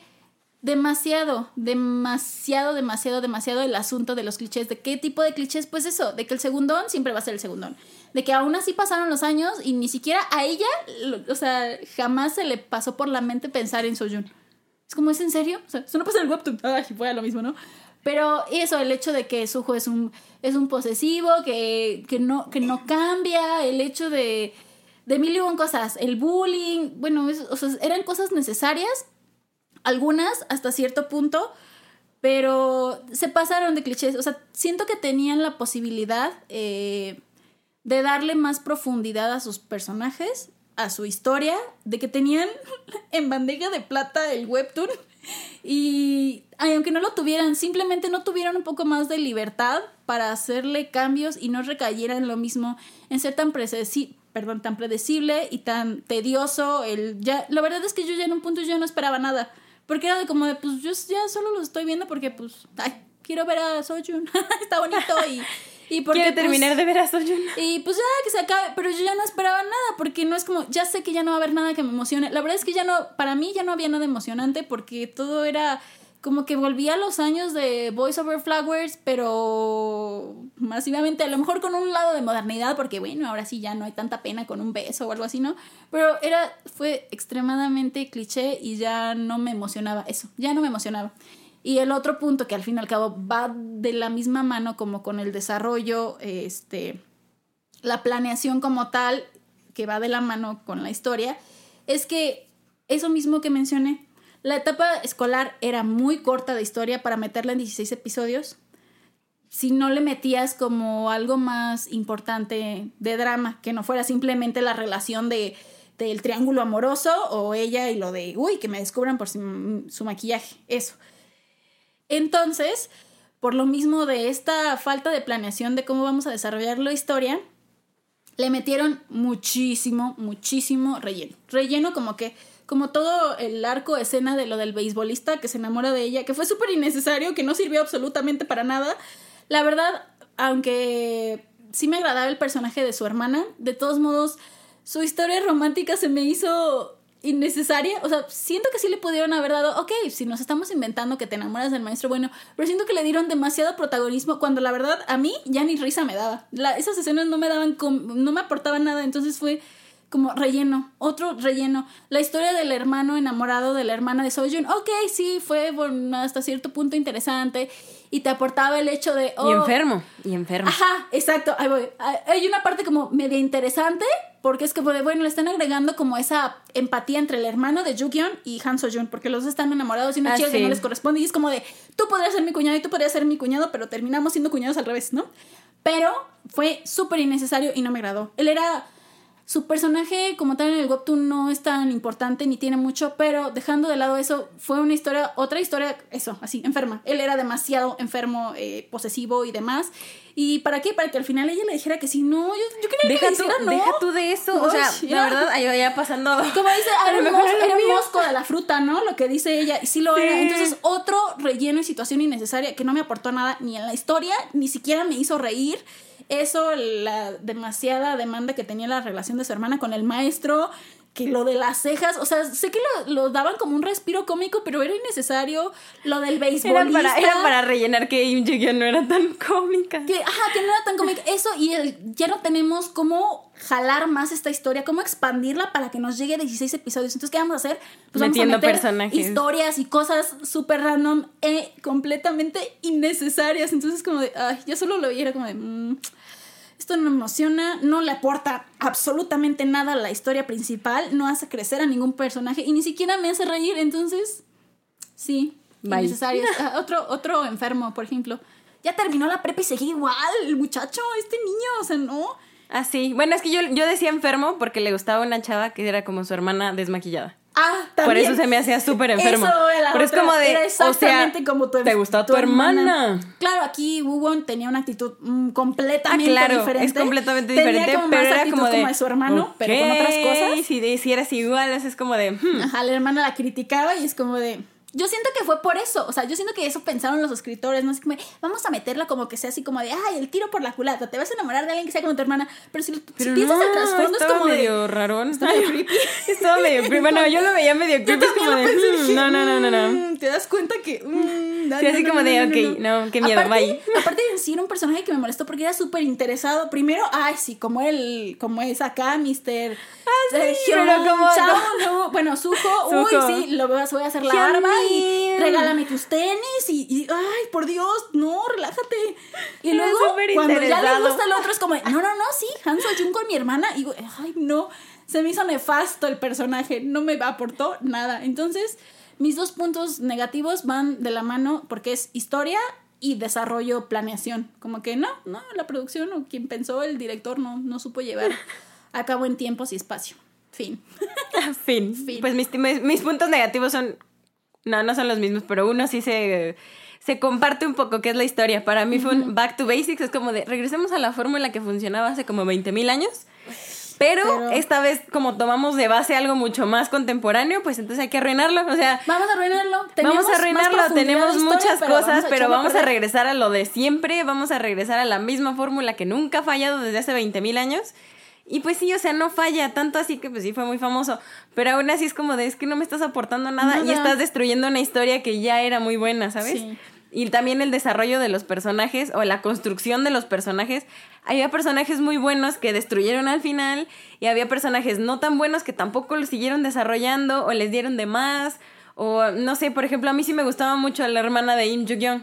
demasiado, demasiado, demasiado, demasiado el asunto de los clichés. ¿De qué tipo de clichés? Pues eso, de que el segundón siempre va a ser el segundón. De que aún así pasaron los años y ni siquiera a ella, o sea, jamás se le pasó por la mente pensar en Soyun. Es como, ¿es en serio? Eso no pasa en el webtoon. Ay, fuera lo mismo, ¿no? Pero eso, el hecho de que Suho es un, es un posesivo, que, que, no, que no cambia, el hecho de, de mil y cosas, el bullying, bueno, es- o sea, eran cosas necesarias, algunas hasta cierto punto, pero se pasaron de clichés. O sea, siento que tenían la posibilidad eh, de darle más profundidad a sus personajes, a su historia, de que tenían en bandeja de plata el webtoon. Y aunque no lo tuvieran, simplemente no tuvieron un poco más de libertad para hacerle cambios y no recayera en lo mismo, en ser tan predeci- perdón, tan predecible y tan tedioso. El ya, la verdad es que yo ya en un punto yo no esperaba nada. Porque era de como de, pues yo ya solo lo estoy viendo porque, pues, ay, quiero ver a Soyun. Está bonito y, y porque, Quiero pues, terminar de ver a Soyun. y pues ya que se acabe, pero yo ya no esperaba nada, porque no es como, ya sé que ya no va a haber nada que me emocione. La verdad es que ya no, para mí ya no había nada emocionante porque todo era como que volvía a los años de Voice Over Flowers, pero masivamente, a lo mejor con un lado de modernidad, porque bueno, ahora sí ya no hay tanta pena con un beso o algo así, ¿no? Pero era, fue extremadamente cliché y ya no me emocionaba eso, ya no me emocionaba. Y el otro punto que al fin y al cabo va de la misma mano como con el desarrollo, este, la planeación como tal, que va de la mano con la historia, es que eso mismo que mencioné, la etapa escolar era muy corta de historia para meterla en 16 episodios. Si no le metías como algo más importante de drama, que no fuera simplemente la relación de del triángulo amoroso o ella y lo de, uy, que me descubran por su, su maquillaje, eso. Entonces, por lo mismo de esta falta de planeación de cómo vamos a desarrollar la historia, le metieron muchísimo, muchísimo relleno. Relleno como que, como todo el arco escena de lo del beisbolista que se enamora de ella, que fue súper innecesario, que no sirvió absolutamente para nada. La verdad, aunque sí me agradaba el personaje de su hermana, de todos modos, su historia romántica se me hizo innecesaria. O sea, siento que sí le pudieron haber dado, ok, si nos estamos inventando que te enamoras del maestro bueno, pero siento que le dieron demasiado protagonismo cuando la verdad a mí ya ni risa me daba. La- esas escenas no me daban, no me aportaban nada, entonces fue como relleno, otro relleno. La historia del hermano enamorado de la hermana de Soyun, ok, sí, fue bueno, hasta cierto punto interesante y te aportaba el hecho de... Y oh, enfermo, y enfermo. Ajá, exacto, ahí voy. Hay- una parte como media interesante, porque es como de, bueno, le están agregando como esa empatía entre el hermano de Jugyeon y Han Soo-jun, porque los dos están enamorados y una Ah, chica que no les corresponde, y es como de, tú podrías ser mi cuñado y tú podrías ser mi cuñado, pero terminamos siendo cuñados al revés, ¿no? Pero fue súper innecesario y no me agradó. Él era, Su personaje como tal en el webtoon no es tan importante ni tiene mucho, pero dejando de lado eso, fue una historia, otra historia, eso, así, enferma. Él era demasiado enfermo, eh, posesivo y demás. ¿Y para qué? Para que al final ella le dijera que sí, no, yo, yo quería Deja que tú, le dijera no. deja tú de eso. O sea, la verdad, ahí ya pasando. Como dice, A era, lo un, mejor mos- era un mosco de la fruta, ¿no? Lo que dice ella, y sí lo Sí. era. Entonces, otro relleno y situación innecesaria que no me aportó nada ni en la historia, ni siquiera me hizo reír. Eso, la demasiada demanda que tenía la relación de su hermana con el maestro, que lo de las cejas, o sea, sé que lo, lo daban como un respiro cómico, pero era innecesario. Lo del Era para, era para rellenar que Im no era tan cómica. Que, ajá, que no era tan cómica. Eso, y el- ya no tenemos cómo jalar más esta historia, cómo expandirla para que nos llegue a 16 episodios. Entonces, ¿qué vamos a hacer? Pues vamos a meter personajes. historias y cosas súper random e completamente innecesarias. Entonces, como de, ay, ya solo lo vi, era como de, mm, esto no emociona, no le aporta absolutamente nada a la historia principal, no hace crecer a ningún personaje y ni siquiera me hace reír. Entonces, sí, Bye. innecesarios. Ah, otro, otro enfermo, por ejemplo. Ya terminó la prepa y seguía igual, el muchacho, este niño, o sea, no. Ah, sí. Bueno, es que yo, yo decía enfermo porque le gustaba una chava que era como su hermana desmaquillada. Ah, Por también. eso se me hacía súper enfermo. Eso la Pero es otra, como de, era o sea, exactamente como tu, ¿te gustó tu hermana? Claro, aquí Woo tenía una actitud mm, Ah, completamente claro, diferente. es completamente Tenía diferente, como pero más era actitud como de, como de su hermano, pero con otras cosas. Si, si eras igual, es como de, hmm, Ajá, la hermana la criticaba y es como de. Yo siento que fue por eso, o sea, yo siento que eso pensaron los escritores, no es como, vamos a meterla como que sea así como de, ay, el tiro por la culata, te vas a enamorar de alguien que sea como tu hermana, pero si, si pero piensas no, el trasfondo es estaba como de, medio rarón. Está medio creepy. estaba medio creepy. Bueno, yo lo veía medio creepy, es como de, pensé, dije, no, no, no, no, no. "Mm, Te das cuenta que. mm, no, Sí, así como de, ok, no, qué miedo, aparte, bye. Aparte de era un personaje que me molestó porque era súper interesado. Primero, ay, sí, como él, como es acá, Mr. Ah, sí, pero como- Chao, no. Bueno, Sujo, uy, sí, lo voy a, voy a hacer la arma y regálame tus tenis y, y, ay, por Dios, no, relájate. Y luego, cuando ya le gusta el otro, es como, no, no, no, sí, Han Jun con mi hermana. Y, güey, ay, no, se me hizo nefasto el personaje, no me aportó nada. Entonces, mis dos puntos negativos van de la mano porque es historia y desarrollo, planeación. Como que no, no, la producción o quien pensó, el director, no, no supo llevar a cabo en tiempos y espacio. Fin. fin. Fin. Pues mis, mis, mis puntos negativos son. No, no son los mismos, pero uno sí se, se comparte un poco, que es la historia. Para mí fue un back to basics, es como de regresemos a la fórmula que funcionaba hace como 20 mil años. Pero, Pero- esta vez, como tomamos de base algo mucho más contemporáneo, pues entonces hay que arruinarlo. O sea, Vamos a arruinarlo. vamos Tenemos a más arruinarlo. Tenemos muchas cosas, pero vamos a regresar a lo de siempre. Vamos a regresar a la misma fórmula que nunca ha fallado desde hace 20 mil años. Y pues sí, o sea, no falla tanto así que pues sí fue muy famoso. Pero aún así es como de, es que no me estás aportando nada, y Nada. estás destruyendo una historia que ya era muy buena, ¿sabes? Sí. Y también el desarrollo de los personajes o la construcción de los personajes. Había personajes muy buenos que destruyeron al final y había personajes no tan buenos que tampoco los siguieron desarrollando o les dieron de más. O no sé, por ejemplo, a mí sí me gustaba mucho la hermana de Im Joo-kyung.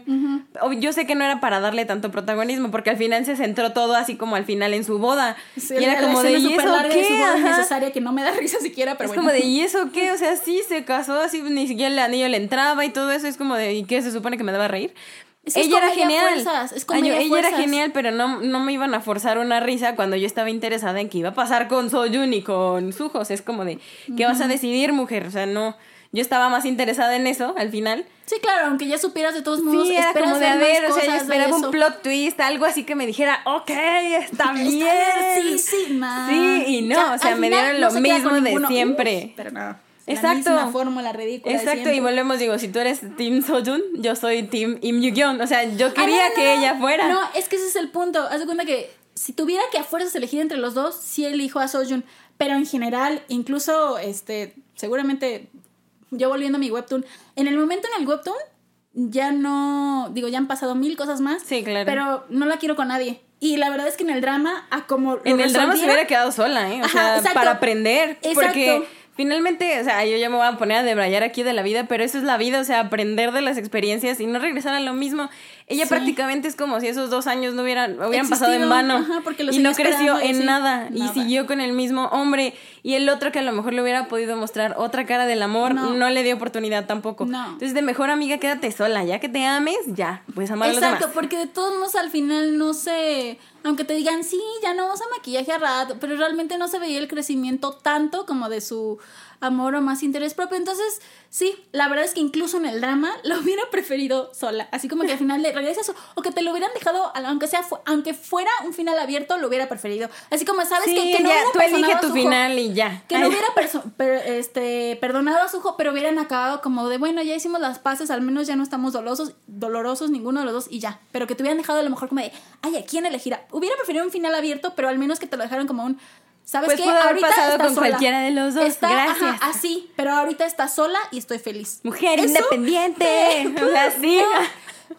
O- Yo sé que no era para darle tanto protagonismo porque al final se centró todo así como al final en su boda. Sí, y era la como de, ¿y eso de su qué? boda Ajá. innecesaria que no me da risa siquiera, pero es bueno. como de, ¿y eso qué? O sea, sí se casó así, ni siquiera el anillo le entraba y todo eso. Es como de, ¿y qué se supone que me daba a reír? Es ella era genial. fuerzas, es Ay, ella era genial, pero no, no me iban a forzar una risa cuando yo estaba interesada en qué iba a pasar con Soyun y con sea, es como de, ¿qué vas a decidir, mujer? O sea, no. Yo estaba más interesada en eso al final. Sí, claro, aunque ya supieras de todos modos. Sí, era como de, ver, o sea, yo esperaba un plot twist, algo así que me dijera, ok, está bien. Sí, sí, nah. Sí, y no, Ya, o sea, me dieron lo mismo de ninguno. siempre. Uf, pero no. Exacto. La misma fórmula ridícula. Exacto, y volvemos, digo, si tú eres Team Soyun, yo soy Team Im Yoo-kyung. O sea, yo Ah, quería no, que ella fuera. No, es que ese es el punto. Haz de cuenta que si tuviera que a fuerzas elegir entre los dos, sí elijo a Soyun. Pero en general, incluso, este, seguramente, yo volviendo a mi webtoon, en el momento en el webtoon, ya no, digo, ya han pasado mil cosas más. Sí, claro. Pero no la quiero con nadie. Y la verdad es que en el drama, a como en el drama se hubiera quedado sola, ¿eh? O Ajá, sea, exacto. para aprender. Exacto. Porque finalmente, o sea, yo ya me voy a poner a debrayar aquí de la vida, pero eso es la vida, o sea, aprender de las experiencias y no regresar a lo mismo. Ella Sí. prácticamente es como si esos dos años no hubieran, hubieran pasado en vano. ajá, porque y no creció en nada. Y siguió con el mismo hombre. Y el otro que a lo mejor le hubiera podido mostrar otra cara del amor, no, No. le dio oportunidad tampoco. No. Entonces, de mejor amiga, quédate sola. Ya que te ames, ya, puedes amar a los Exacto, demás. porque de todos modos al final no se aunque te digan, sí, ya no usa maquillaje a rato, pero realmente no se veía el crecimiento tanto como de su amor o más interés propio. Entonces, sí, la verdad es que incluso en el drama lo hubiera preferido sola. Así como que al final le regresas o que te lo hubieran dejado, aunque sea aunque fuera un final abierto, lo hubiera preferido. Así como sabes que, que, no ya, tú elige tu final y ya. Que no hubiera este, perdonado a su hijo, pero hubieran acabado como de, bueno, ya hicimos las paces, al menos ya no estamos dolorosos, dolorosos ninguno de los dos y ya. Pero que te hubieran dejado a lo mejor como de, ay, ¿a quién elegir? Hubiera preferido un final abierto, pero al menos que te lo dejaron como un, ¿Sabes pues qué? Pudo haber pasado con cualquiera de los dos. Gracias. así, pero ahorita está sola y estoy feliz. Mujer independiente. o sea, sí.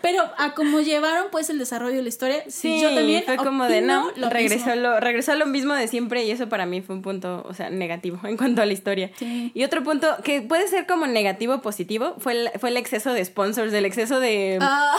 Pero a como llevaron pues el desarrollo de la historia, sí, yo también fue como de no, regresó lo, regresó a lo mismo de siempre y eso para mí fue un punto, o sea, negativo en cuanto a la historia. Y otro punto que puede ser como negativo positivo fue el, fue el exceso de sponsors, el exceso de ah.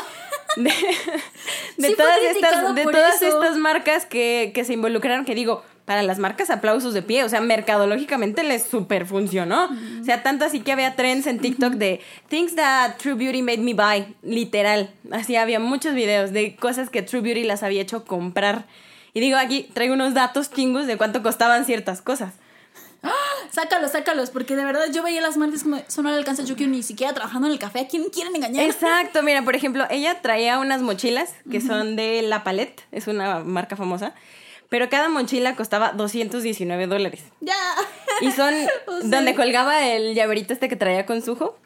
De, todas estas de todas estas marcas que, que se involucraron que digo, para las marcas aplausos de pie, o sea, mercadológicamente les super funcionó. O sea, tanto así que había trends en TikTok de things that True Beauty made me buy, literal. Así había muchos videos de cosas que True Beauty las había hecho comprar. Y digo, aquí traigo unos datos chingos de cuánto costaban ciertas cosas. ¡Ah! Sácalos, sácalos, porque de verdad yo veía las marcas como son al alcance yo quiero ni siquiera trabajando en el café. ¿A quién quieren engañar? Exacto, mira, por ejemplo, ella traía unas mochilas que son de La Palette, es una marca famosa pero cada mochila costaba 219 dólares. Ya. Y son donde colgaba el llaverito este que traía con sujo.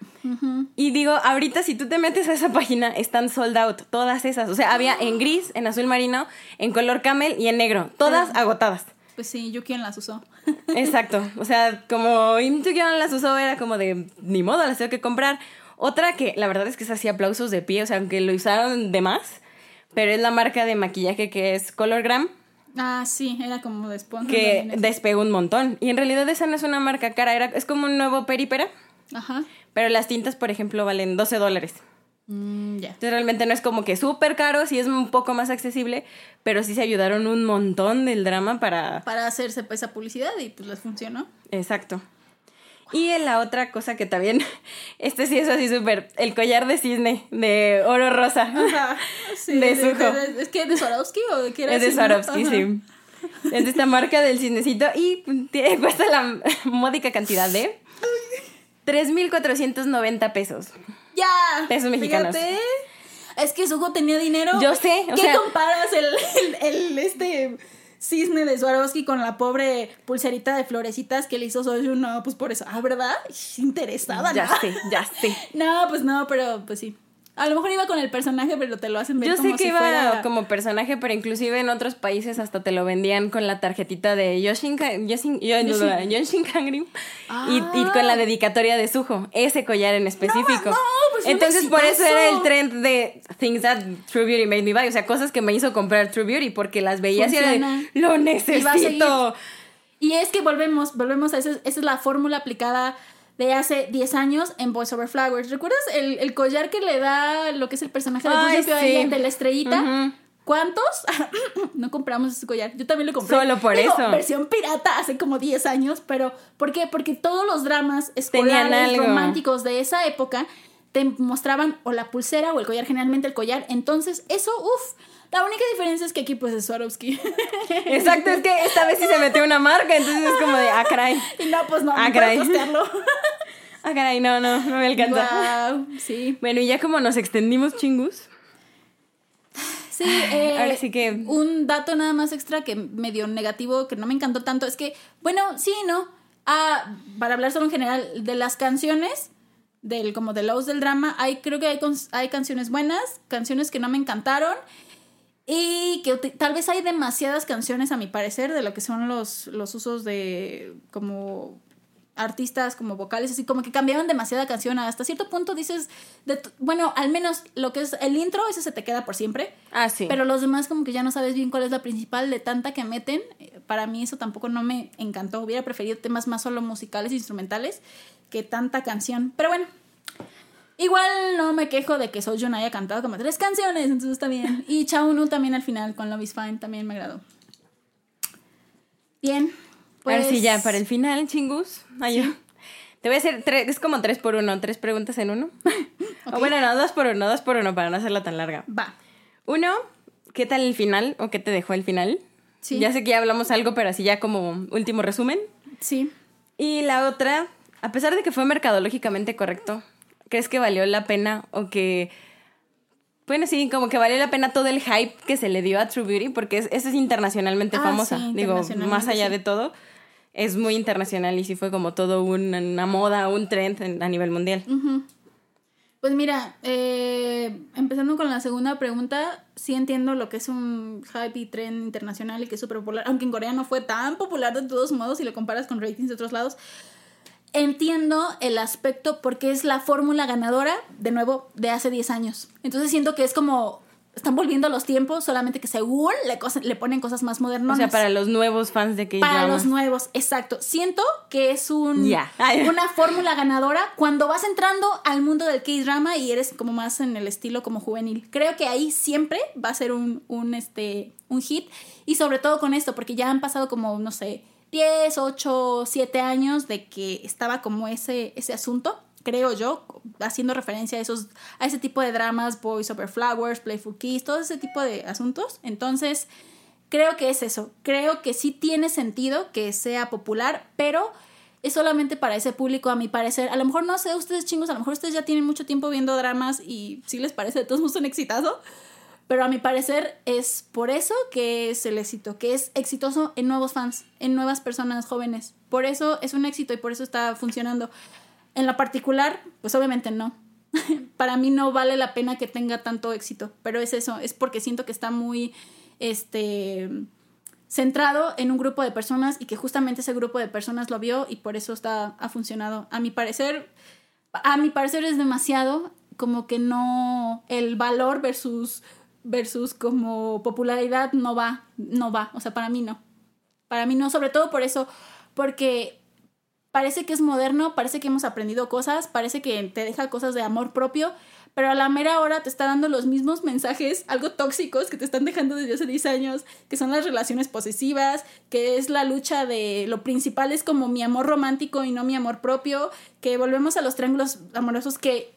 Y digo, ahorita si tú te metes a esa página, están sold out, todas esas. O sea, había en gris, en azul marino, en color camel y en negro, todas agotadas. Pues sí, yo quien las usó. Exacto. O sea, como quien las usó, era como de ni modo, las tengo que comprar. Otra que la verdad es que es así aplausos de pie, o sea, aunque lo usaron de más, pero es la marca de maquillaje que es Colorgram Ah, sí, era como de Que despegó un montón. Y en realidad esa no es una marca cara, era, es como un nuevo peripera. Ajá. Pero las tintas, por ejemplo, valen 12 dólares. Mm, ya. Entonces realmente no es como que súper caro, sí es un poco más accesible, pero sí se ayudaron un montón del drama para... Para hacerse pues, esa publicidad y pues les funcionó. Exacto. Y en la otra cosa que también, este sí es así súper, el collar de cisne de oro rosa. Ajá, sí, de, ¿Es que de Swarovski o de qué era? Es de Swarovski, sí. Es de esta marca del cisnecito y cuesta la módica cantidad de 3.490 pesos. Ya. Pesos mexicanos. Es que Sugo tenía dinero. Yo sé. ¿Qué comparas el, el, el este cisne de Swarovski con la pobre pulserita de florecitas que le hizo Soju, no, pues por eso. Ah, ¿verdad? Interesada, Ya sé, ya sé. No, pues no, pero pues sí. A lo mejor iba con el personaje, pero te lo hacen ver Yo sé que iba como personaje, pero inclusive en otros países hasta te lo vendían con la tarjetita de Yoshin, Yoshin, Yoshin, Kangrim y, y, con la ah. dedicatoria de Suho, ese collar en específico. pues Entonces por eso era el trend de Things That True Beauty Made Me Buy, o sea, cosas que me hizo comprar True Beauty porque las veías y era de, lo necesito. Y, es que volvemos, volvemos a eso, esa es la fórmula aplicada de hace 10 años en Boys Over Flowers. ¿Recuerdas el, collar que le da lo que es el personaje de de la estrellita? ¿Cuántos? no compramos ese collar. Yo también lo compré. Solo por eso. Versión pirata hace como 10 años, pero ¿por qué? Porque todos los dramas escolares románticos de esa época te mostraban o la pulsera o el collar, generalmente el collar. Entonces, eso, uff, la única diferencia es que aquí pues es Swarovski. Exacto, es que esta vez sí se metió una marca, entonces es como de, ah, caray. Y no, pues no, ah, no caray. ah, caray, no, no, no me alcanza. Wow, sí. Bueno, y ya como nos extendimos chingus. Sí, eh, ahora sí que... Un dato nada más extra que medio negativo, que no me encantó tanto, es que, bueno, sí, ¿no? Ah, para hablar solo en general de las canciones, del como de los del drama, hay, creo que hay, hay canciones buenas, canciones que no me encantaron y que tal vez hay demasiadas canciones, a mi parecer, de lo que son los, los usos de como artistas como vocales, así como que cambiaron demasiada canción. Hasta cierto punto dices, bueno, al menos lo que es el intro, ese se te queda por siempre. Ah, sí. Pero los demás como que ya no sabes bien cuál es la principal de tanta que meten. Para mí eso tampoco no me encantó. Hubiera preferido temas más solo musicales, instrumentales, que tanta canción. Pero bueno, Igual no me quejo de que Sojourn haya cantado como tres canciones, entonces está bien. Y Chaunu también al final con Love is Fine también me agradó. Bien. Pues... Ahora sí, ya para el final, chingus. Ay, Te voy a hacer tres, es como tres por uno, tres preguntas en uno. O bueno, no, dos por uno, dos por uno para no hacerla tan larga. Va. Uno, ¿qué tal el final o qué te dejó el final? Sí. Ya sé que ya hablamos algo, pero así ya como último resumen. Sí. Y la otra, a pesar de que fue mercadológicamente correcto, ¿crees que valió la pena o que... Bueno, sí, como que valió la pena todo el hype que se le dio a True Beauty, porque es, es internacionalmente ah, famosa. Digo, más allá de todo, es muy internacional y sí fue como todo una moda, un trend a nivel mundial. Pues mira, eh, empezando con la segunda pregunta, sí entiendo lo que es un hype y trend internacional y que es súper popular, aunque en Corea no fue tan popular de todos modos si lo comparas con ratings de otros lados. Entiendo el aspecto porque es la fórmula ganadora, de nuevo, de hace 10 años. Entonces siento que es como están volviendo los tiempos, solamente que según le, le ponen cosas más modernas. O sea, para los nuevos fans de K-drama. Para los nuevos, exacto. Siento que es un, una fórmula ganadora cuando vas entrando al mundo del K-drama y eres como más en el estilo como juvenil. Creo que ahí siempre va a ser un, un, este, un hit. Y sobre todo con esto, porque ya han pasado como, no sé, 10, 8, 7 años de que estaba como ese, ese asunto creo yo, haciendo referencia a esos, a ese tipo de dramas, Boys Over Flowers, Playful Kiss, todo ese tipo de asuntos. Entonces, creo que es eso. Creo que sí tiene sentido que sea popular, pero es solamente para ese público, a mi parecer. A lo mejor no sé ustedes chingos, a lo mejor ustedes ya tienen mucho tiempo viendo dramas y sí les parece de todos modos un exitazo. Pero a mi parecer es por eso que es el éxito, que es exitoso en nuevos fans, en nuevas personas jóvenes. Por eso es un éxito y por eso está funcionando. En lo particular, pues obviamente no. Para mí no vale la pena que tenga tanto éxito, pero es eso, es porque siento que está muy este centrado en un grupo de personas y que justamente ese grupo de personas lo vio y por eso está ha funcionado. A mi parecer a mi parecer es demasiado como que no el valor versus versus como popularidad no va, no va, o sea, para mí no. Para mí no, sobre todo por eso porque parece que es moderno, parece que hemos aprendido cosas, parece que te deja cosas de amor propio, pero a la mera hora te está dando los mismos mensajes, algo tóxicos que te están dejando desde hace 10 años, que son las relaciones posesivas, que es la lucha de lo principal es como mi amor romántico y no mi amor propio, que volvemos a los triángulos amorosos que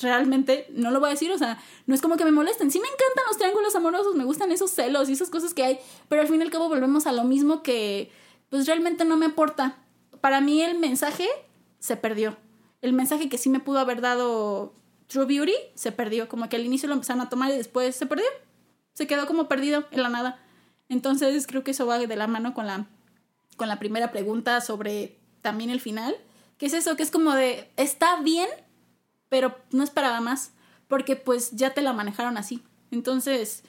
realmente no lo voy a decir, o sea, no es como que me molesten, sí me encantan los triángulos amorosos, me gustan esos celos y esas cosas que hay, pero al fin y al cabo volvemos a lo mismo que pues realmente no me aporta para mí el mensaje se perdió. El mensaje que sí me pudo haber dado True Beauty se perdió. Como que al inicio lo empezaron a tomar y después se perdió. Se quedó como perdido en la nada. Entonces creo que eso va de la mano con la, con la primera pregunta sobre también el final. ¿Qué es eso? Que es como de, está bien, pero no esperaba más. Porque pues ya te la manejaron así. Entonces,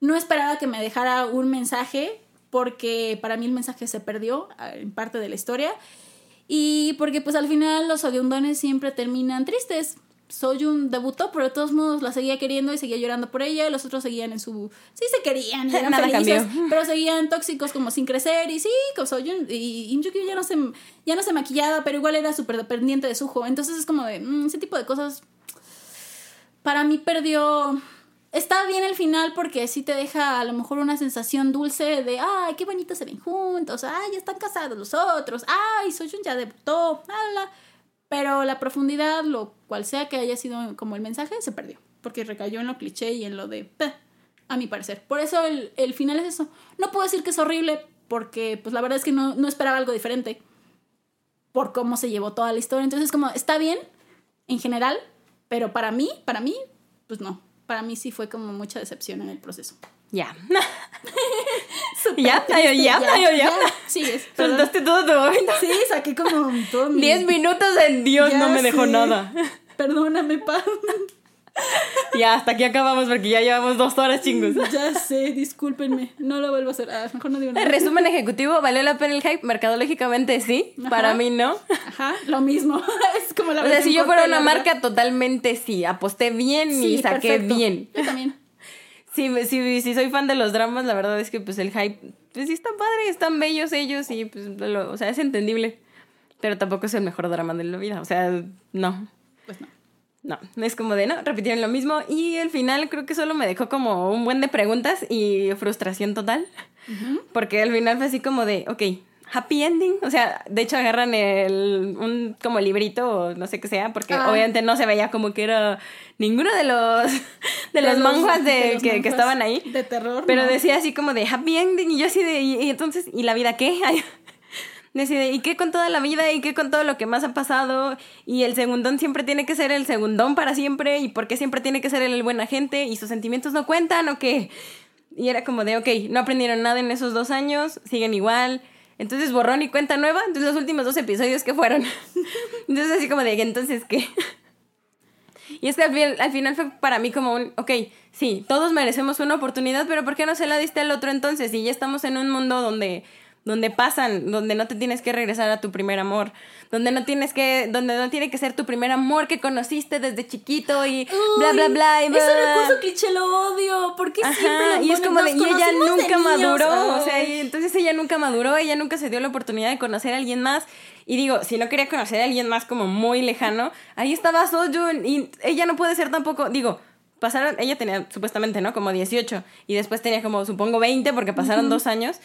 no esperaba que me dejara un mensaje porque para mí el mensaje se perdió eh, en parte de la historia y porque pues al final los Odeundones siempre terminan tristes. Soyun debutó, pero de todos modos la seguía queriendo y seguía llorando por ella. Y los otros seguían en su. Sí, se querían, eran Nada felices, pero seguían tóxicos como sin crecer. Y sí, con Soyun. Y Im ya no se, ya no se maquillaba, pero igual era súper dependiente de Suho. Entonces es como de. Mm, ese tipo de cosas. Para mí perdió está bien el final porque sí te deja a lo mejor una sensación dulce de, ay, qué bonito se ven juntos, ay, ya están casados los otros, ay, Soyun ya debutó, ala. Pero la profundidad, lo cual sea que haya sido como el mensaje, se perdió. Porque recayó en lo cliché y en lo de, a mi parecer. Por eso el, el, final es eso. No puedo decir que es horrible porque, pues la verdad es que no, no esperaba algo diferente por cómo se llevó toda la historia. Entonces, como, está bien en general, pero para mí, para mí, pues no para mí sí fue como mucha decepción en el proceso. Ya. ya, ya, ya, ya, ya. Sí, es. Soltaste todo tu momento. Sí, saqué como todo mi... Diez minutos en Dios no me dejó nada. Perdóname, pa. ya, hasta aquí acabamos porque ya llevamos dos horas chingos. Ya sé, discúlpenme. No lo vuelvo a hacer. Ah, mejor no digo nada. Resumen ejecutivo, ¿valió la pena el hype? Mercadológicamente sí. Para mí no. Ajá, lo mismo. es como la O sea, si yo fuera una marca, totalmente sí. Aposté bien y saqué bien. Yo también. Sí, sí, sí, soy fan de los dramas, la verdad es que pues el hype, pues sí está padre, están bellos ellos y pues, o sea, es entendible. Pero tampoco es el mejor drama de la vida, o sea, no. Pues no. No, es como de no, repitieron lo mismo y el final creo que solo me dejó como un buen de preguntas y frustración total. Porque al final fue así como de, ok, happy ending. O sea, de hecho agarran el, un como librito o no sé qué sea, porque ah. obviamente no se veía como que era ninguno de los, de, los, manguas de, que, que, estaban ahí. De terror. Pero decía así como de happy ending y yo así de, y, entonces, ¿y la vida qué? Decide, ¿y qué con toda la vida? ¿Y qué con todo lo que más ha pasado? Y el segundón siempre tiene que ser el segundón para siempre. ¿Y por qué siempre tiene que ser el, el buen agente? ¿Y sus sentimientos no cuentan o qué? Y era como de, ok, no aprendieron nada en esos dos años, siguen igual. Entonces borrón y cuenta nueva. Entonces los últimos dos episodios que fueron. Entonces así como de, entonces qué. Y es que al, final fue para mí como un, ok, sí, todos merecemos una oportunidad, pero ¿por qué no se la diste al otro entonces? Y ya estamos en un mundo donde donde pasan, donde no te tienes que regresar a tu primer amor, donde no tienes que, donde no tiene que ser tu primer amor que conociste desde chiquito y bla bla bla y bla. Ese recurso cliché lo odio, porque siempre y es como de, y ella nunca maduró, o sea, y entonces ella nunca maduró, ella nunca se dio la oportunidad de conocer a alguien más. Y digo, si no quería conocer a alguien más como muy lejano, ahí estaba Soyun y ella no puede ser tampoco, digo, pasaron, ella tenía supuestamente, ¿no? Como 18 y después tenía como, supongo, 20 porque pasaron dos años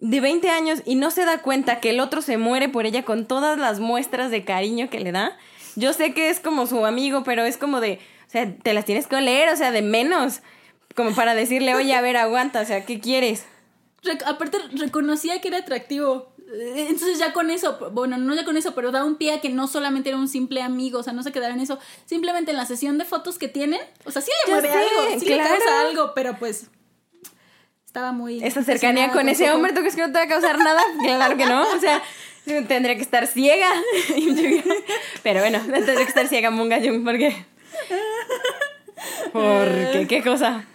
de 20 años y no se da cuenta que el otro se muere por ella con todas las muestras de cariño que le da. Yo sé que es como su amigo, pero es como de, o sea, te las tienes que oler, o sea, de menos, como para decirle, oye, a ver, aguanta, o sea, ¿qué quieres? aparte, reconocía que era atractivo. Eh, entonces ya con eso, bueno, no ya con eso, pero da un pie a que no solamente era un simple amigo, o sea, no se quedaba en eso, simplemente en la sesión de fotos que tienen, o sea, sí le mueve algo, sí le causa algo, pero pues estaba muy... Esa cercanía con ese hombre, ¿tú crees que no te va a causar nada? Claro que no, o sea, tendría que estar ciega. Pero bueno, tendría que estar ciega Munga Jung, ¿por qué? Porque, ¿qué cosa?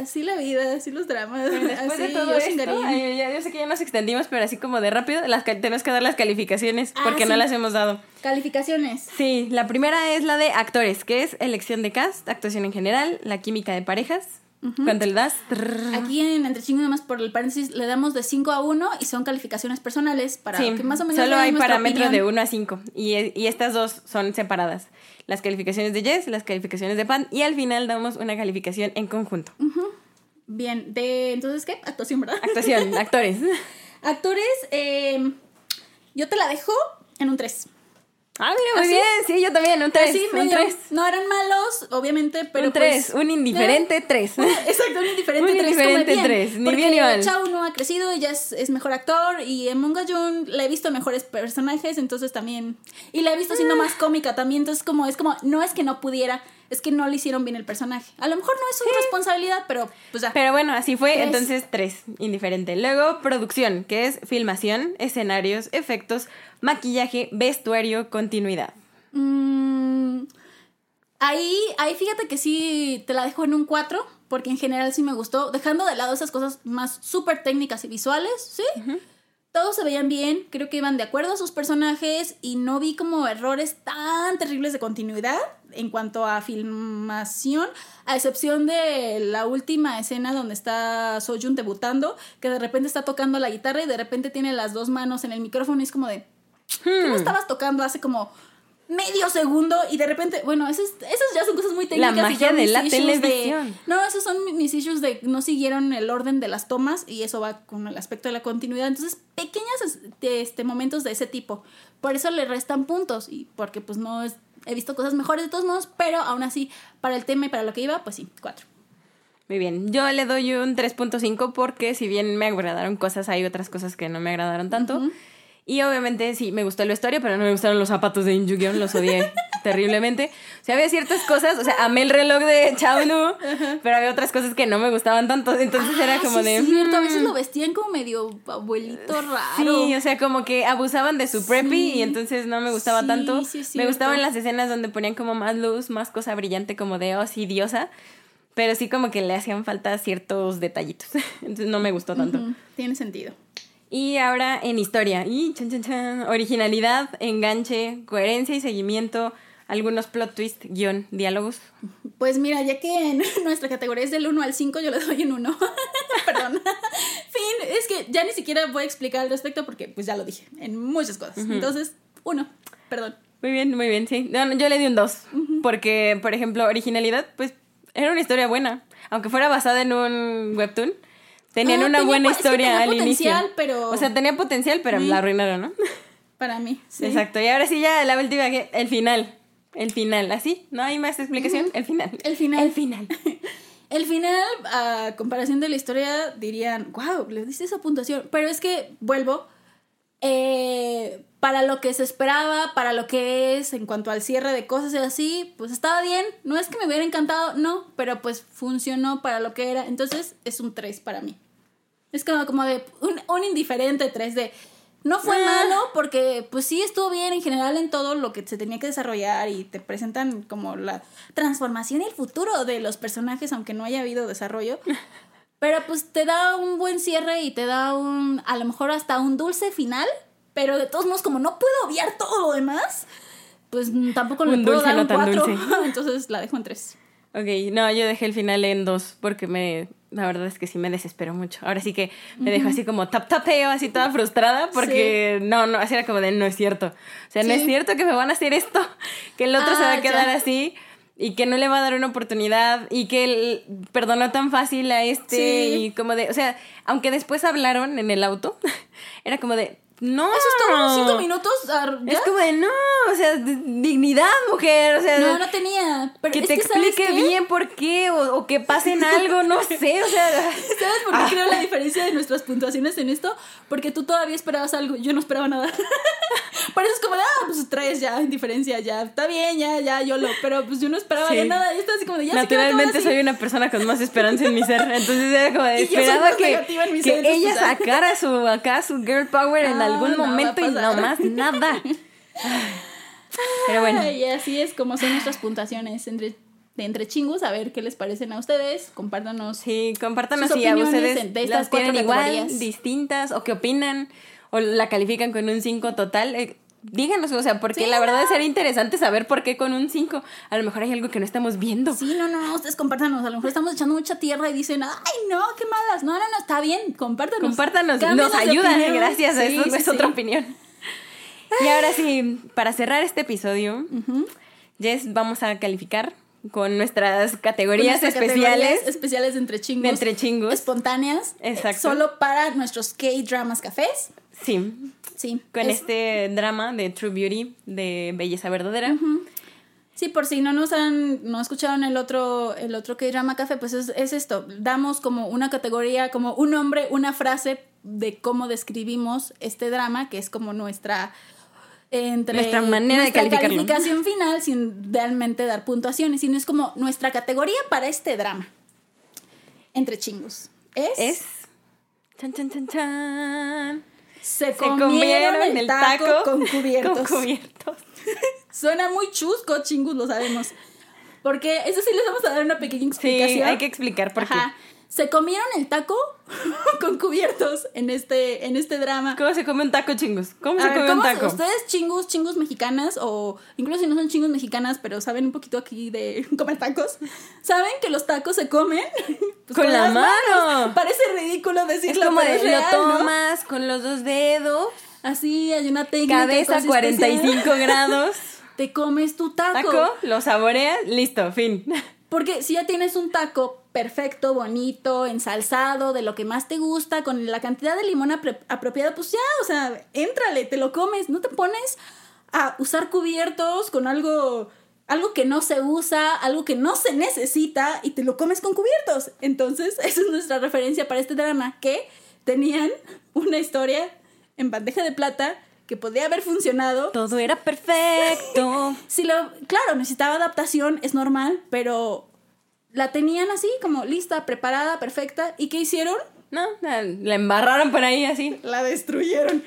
Así la vida, así los dramas. Después así, de todo esto, yo sé que ya nos extendimos, pero así como de rápido, las, tenemos que dar las calificaciones, ah, porque no las hemos dado. Calificaciones. Sí, la primera es la de actores, que es elección de cast, actuación en general, la química de parejas, ¿Cuánto le das? Aquí en Entre Chingo más por el paréntesis le damos de 5 a 1 y son calificaciones personales para que más o menos Solo hay parámetros de 1 a 5 y, y, estas dos son separadas. Las calificaciones de Jess, las calificaciones de Pan y al final damos una calificación en conjunto. Bien, de entonces ¿qué? Actuación, ¿verdad? Actuación, actores. actores, eh, yo te la dejo en un 3. Ah, mira, muy bien. Sí, yo también, un 3. un 3. No eran malos, obviamente, pero. Un 3, pues, un indiferente 3. Exacto, un indiferente 3. Un indiferente 3. Ni bien ni mal. Chao no ha crecido, ella es, es mejor actor. Y en Munga Jun la he visto mejores personajes, entonces también. Y la he visto siendo ah. más cómica también. Entonces, como es como, no es que no pudiera es que no le hicieron bien el personaje. A lo mejor no es su responsabilidad, pero pues ya. Pero bueno, así fue, entonces tres, indiferente. Luego, producción, que es filmación, escenarios, efectos, maquillaje, vestuario, continuidad. Mm, ahí, ahí fíjate que sí te la dejo en un 4, porque en general sí me gustó, dejando de lado esas cosas más súper técnicas y visuales, ¿sí? Todos se veían bien, creo que iban de acuerdo a sus personajes y no vi como errores tan terribles de continuidad en cuanto a filmación, a excepción de la última escena donde está Soyun debutando, que de repente está tocando la guitarra y de repente tiene las dos manos en el micrófono y es como de... ¿Qué no hmm. estabas tocando hace como medio segundo y de repente, bueno, esas, esas ya son cosas muy técnicas. La magia de la televisión. no, esos son mis issues de no siguieron el orden de las tomas y eso va con el aspecto de la continuidad. Entonces, pequeños este, momentos de ese tipo. Por eso le restan puntos y porque pues no es, he visto cosas mejores de todos modos, pero aún así, para el tema y para lo que iba, pues sí, cuatro. Muy bien, yo le doy un 3.5 porque si bien me agradaron cosas, hay otras cosas que no me agradaron tanto. Y obviamente sí, me gustó el vestuario, pero no me gustaron los zapatos de Injugion, los odié terriblemente. O sea, había ciertas cosas, o sea, amé el reloj de Chaunu, pero había otras cosas que no me gustaban tanto, entonces era ah, como de... cierto, a veces mm". lo vestían como medio abuelito raro. Sí, o sea, como que abusaban de su preppy y entonces no me gustaba tanto. me gustaban las escenas donde ponían como más luz, más cosa brillante como de, oh, sí, diosa. Pero sí como que le hacían falta ciertos detallitos. Entonces no me gustó tanto. Tiene sentido. Y ahora en historia. Y originalidad, enganche, coherencia y seguimiento, algunos plot twist, guion, diálogos. Pues mira, ya que en nuestra categoría es del 1 al 5, yo le doy un 1. Perdón. fin, es que ya ni siquiera voy a explicar al respecto porque pues ya lo dije en muchas cosas. Entonces, 1. Perdón. Muy bien, muy bien, sí. yo le di un 2. Porque, por ejemplo, originalidad, pues era una historia buena. Aunque fuera basada en un webtoon Tenían ah, una buena historia al inicio. Pero... O sea, tenía potencial, pero la arruinaron, ¿no? Para mí, sí. Exacto. Y ahora sí ya la última, el final. El final, así, no hay más explicación. El final. El final. El final. El final, a comparación de la historia, dirían, wow, le diste esa puntuación. Pero es que, vuelvo, eh, para lo que se esperaba, para lo que es en cuanto al cierre de cosas y así, pues estaba bien. No es que me hubiera encantado, no, pero pues funcionó para lo que era. Entonces es un 3 para mí. Es como, como de un, un indiferente 3 de... No fue Ah. malo porque pues sí estuvo bien en general en todo lo que se tenía que desarrollar y te presentan como la transformación y el futuro de los personajes aunque no haya habido desarrollo. Pero pues te da un buen cierre y te da un, a lo mejor hasta un dulce final, pero de todos modos como no puedo obviar todo lo demás, pues tampoco le Un puedo dulce, dar no un tan 4. dulce. Entonces la dejo en 3. Ok, no, yo dejé el final en dos porque me, la verdad es que sí me desesperó mucho. Ahora sí que me dejó así como tap tapeo, así toda frustrada porque no, no, así era como de no es cierto. O sea, no es cierto que me van a hacer esto, que el otro se va Ah, a quedar ya. así y que no le va a dar una oportunidad y que él perdonó tan fácil a este Sí. y como de, o sea, aunque después hablaron en el auto, era como de, no. Eso es todo, cinco minutos. ah, ¿ya? Es como de, no, o sea, dignidad, mujer, o sea, No, no tenía. Pero que te que, ¿sabes explique bien por qué o, o que pasen algo, no sé, o sea, ¿Sabes por qué creo la diferencia de nuestras puntuaciones en esto? Porque tú todavía esperabas algo, yo no esperaba nada. Por eso es como de, ah, pues tres ya, indiferencia, ya, está bien, ya, ya, yo lo. Pero pues yo no esperaba Sí. ya nada, yo estaba así como de, ya naturalmente soy una persona con más esperanza en mi ser, entonces era como de Y esperaba que, que ella ah. sacara su acá su girl power en No, algún no va a momento y no más nada. Pero bueno, Y así es como son nuestras puntuaciones entre, de entre chingus. A ver qué les parecen a ustedes. Compártanos. sí, compártanos Sus si a ustedes de estas las tienen igual, distintas o qué opinan o la califican con un 5 total. Eh, díganos, o sea, porque Sí, la verdad no. sería interesante saber por qué con un 5. A lo mejor hay algo que no estamos viendo. Sí, no, no, no, ustedes compártanos. A lo mejor estamos echando mucha tierra y dicen, ay, no, qué malas. No, no, no, está bien, compártanos. Compártanos, nos de ayuda, opinión. gracias Sí, eso, sí, es otra opinión. Y ahora sí, para cerrar este episodio, Jess, vamos a calificar con nuestras categorías Nuestras especiales categorías especiales de entre chingos. de entre chingos. Espontáneas. Exacto. Solo para nuestros K-dramas cafés. Sí, Sí. con es- este drama de True Beauty, de Belleza Verdadera. Sí, por si no nos han, no escucharon el otro, el otro K-drama café, pues es, es esto. Damos como una categoría, como un nombre, una frase de cómo describimos este drama, que es como nuestra entre Nuestra manera de nuestra calificarlo. calificación final sin realmente dar puntuaciones, sino es como nuestra categoría para este drama. Entre chingos. Es, Es... Chan, chan, chan, chan. Se, Se comieron, el taco, con cubiertos. con cubiertos. Suena muy chusco, chingus, lo sabemos. Porque eso sí les vamos a dar una pequeña Sí, explicación. hay que explicar por qué. Ajá. Se comieron el taco con cubiertos en este, en este drama. ¿Cómo se come un taco, chingos? ¿Cómo A se ver, come un ¿cómo se- taco? Ustedes chingus, chingus mexicanas, o incluso si no son chingus mexicanas, pero saben un poquito aquí de comer tacos, saben que los tacos se comen pues, Con la las manos. mano. Parece ridículo Es decirlo, como pero de es real, lo ¿no? tomas con los dos dedos, Así hay una técnica. cabeza cosas 45 especiales. grados, Te comes tu taco, lo saboreas, listo, fin. Porque si ya tienes un taco perfecto, bonito, ensalzado, de lo que más te gusta, con la cantidad de limón apropiada, pues ya, o sea, éntrale, te lo comes, no te pones a usar cubiertos con algo algo que no se usa, algo que no se necesita y te lo comes con cubiertos. Entonces, esa es nuestra referencia para este drama que tenían una historia en bandeja de plata que podía haber funcionado Todo era perfecto. si lo, claro, necesitaba adaptación, es normal, pero la tenían así, como lista, preparada, perfecta. ¿Y qué hicieron? No, la, la embarraron por ahí así. La destruyeron.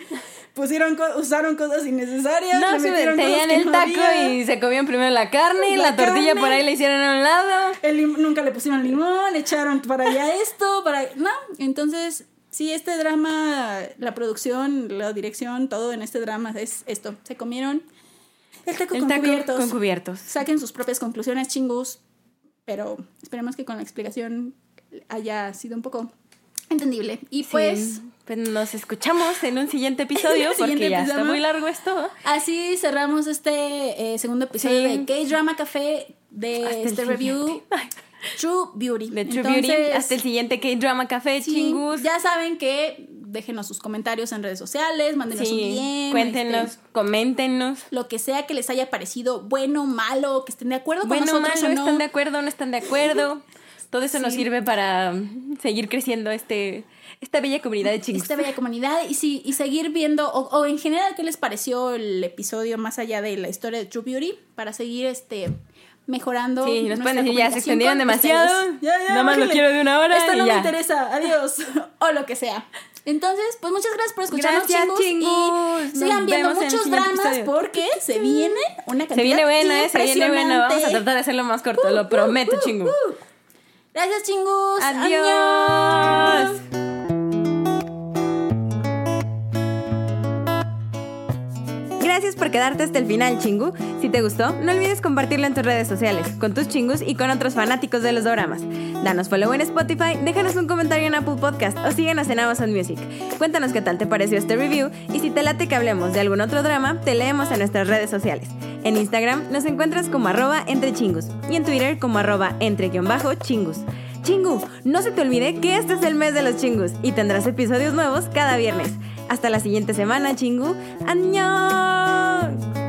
Pusieron, co- usaron cosas innecesarias. No, le se que el no taco había. y se comían primero la carne, la, La tortilla carne. por ahí la hicieron a un lado. El nunca le pusieron limón, echaron para allá esto, para... No, entonces, sí, este drama, la producción, la dirección, todo en este drama es esto. Se comieron el taco El con taco cubiertos. con cubiertos. Saquen sus propias conclusiones, chingus. Pero esperemos que con la explicación haya sido un poco entendible. Y pues, Sí, pues nos escuchamos en un siguiente episodio siguiente porque ya está muy largo esto. así cerramos este eh, segundo episodio Sí. de K-Drama Café de Hasta este review. True Beauty. De True Beauty Entonces, hasta el siguiente K-Drama Café, sí, chingus. Ya saben que déjenos sus comentarios en redes sociales, mándenos un DM. Cuéntenos, este, coméntenos. lo que sea que les haya parecido bueno, malo, que estén de acuerdo con Bueno, nosotros malo, o no. están de acuerdo, no están de acuerdo. Todo eso nos sirve para seguir creciendo este, esta bella comunidad de chingos. esta bella comunidad y, sí, y seguir viendo, o, o en general, qué les pareció el episodio más allá de la historia de True Beauty, para seguir este mejorando. Sí, nos pueden decir, ya se extendieron con demasiado. Ya, ya, nada más lo quiero de una hora Esto y no ya. me interesa, adiós. o lo que sea. Entonces, pues muchas gracias por escucharnos, Gracias, chingus, chingus. Y sigan viendo muchos dramas porque se viene una cantidad Se viene buena, eh, se viene buena. Vamos a tratar de hacerlo más corto, lo prometo, chingo. Gracias, chingus. Adiós. Gracias por quedarte hasta el final, chingu. Si te gustó, no olvides compartirlo en tus redes sociales, con tus chingus y con otros fanáticos de los doramas. Danos follow en Spotify, déjanos un comentario en Apple Podcast o síguenos en Amazon Music. Cuéntanos qué tal te pareció este review y si te late que hablemos de algún otro drama, te leemos en nuestras redes sociales. En Instagram nos encuentras como arroba entre y en Twitter como arroba entre guion bajo chingus. Chingu, no se te olvide que este es el mes de los chingus y tendrás episodios nuevos cada viernes. Hasta la siguiente semana, chingu. ¡Añón!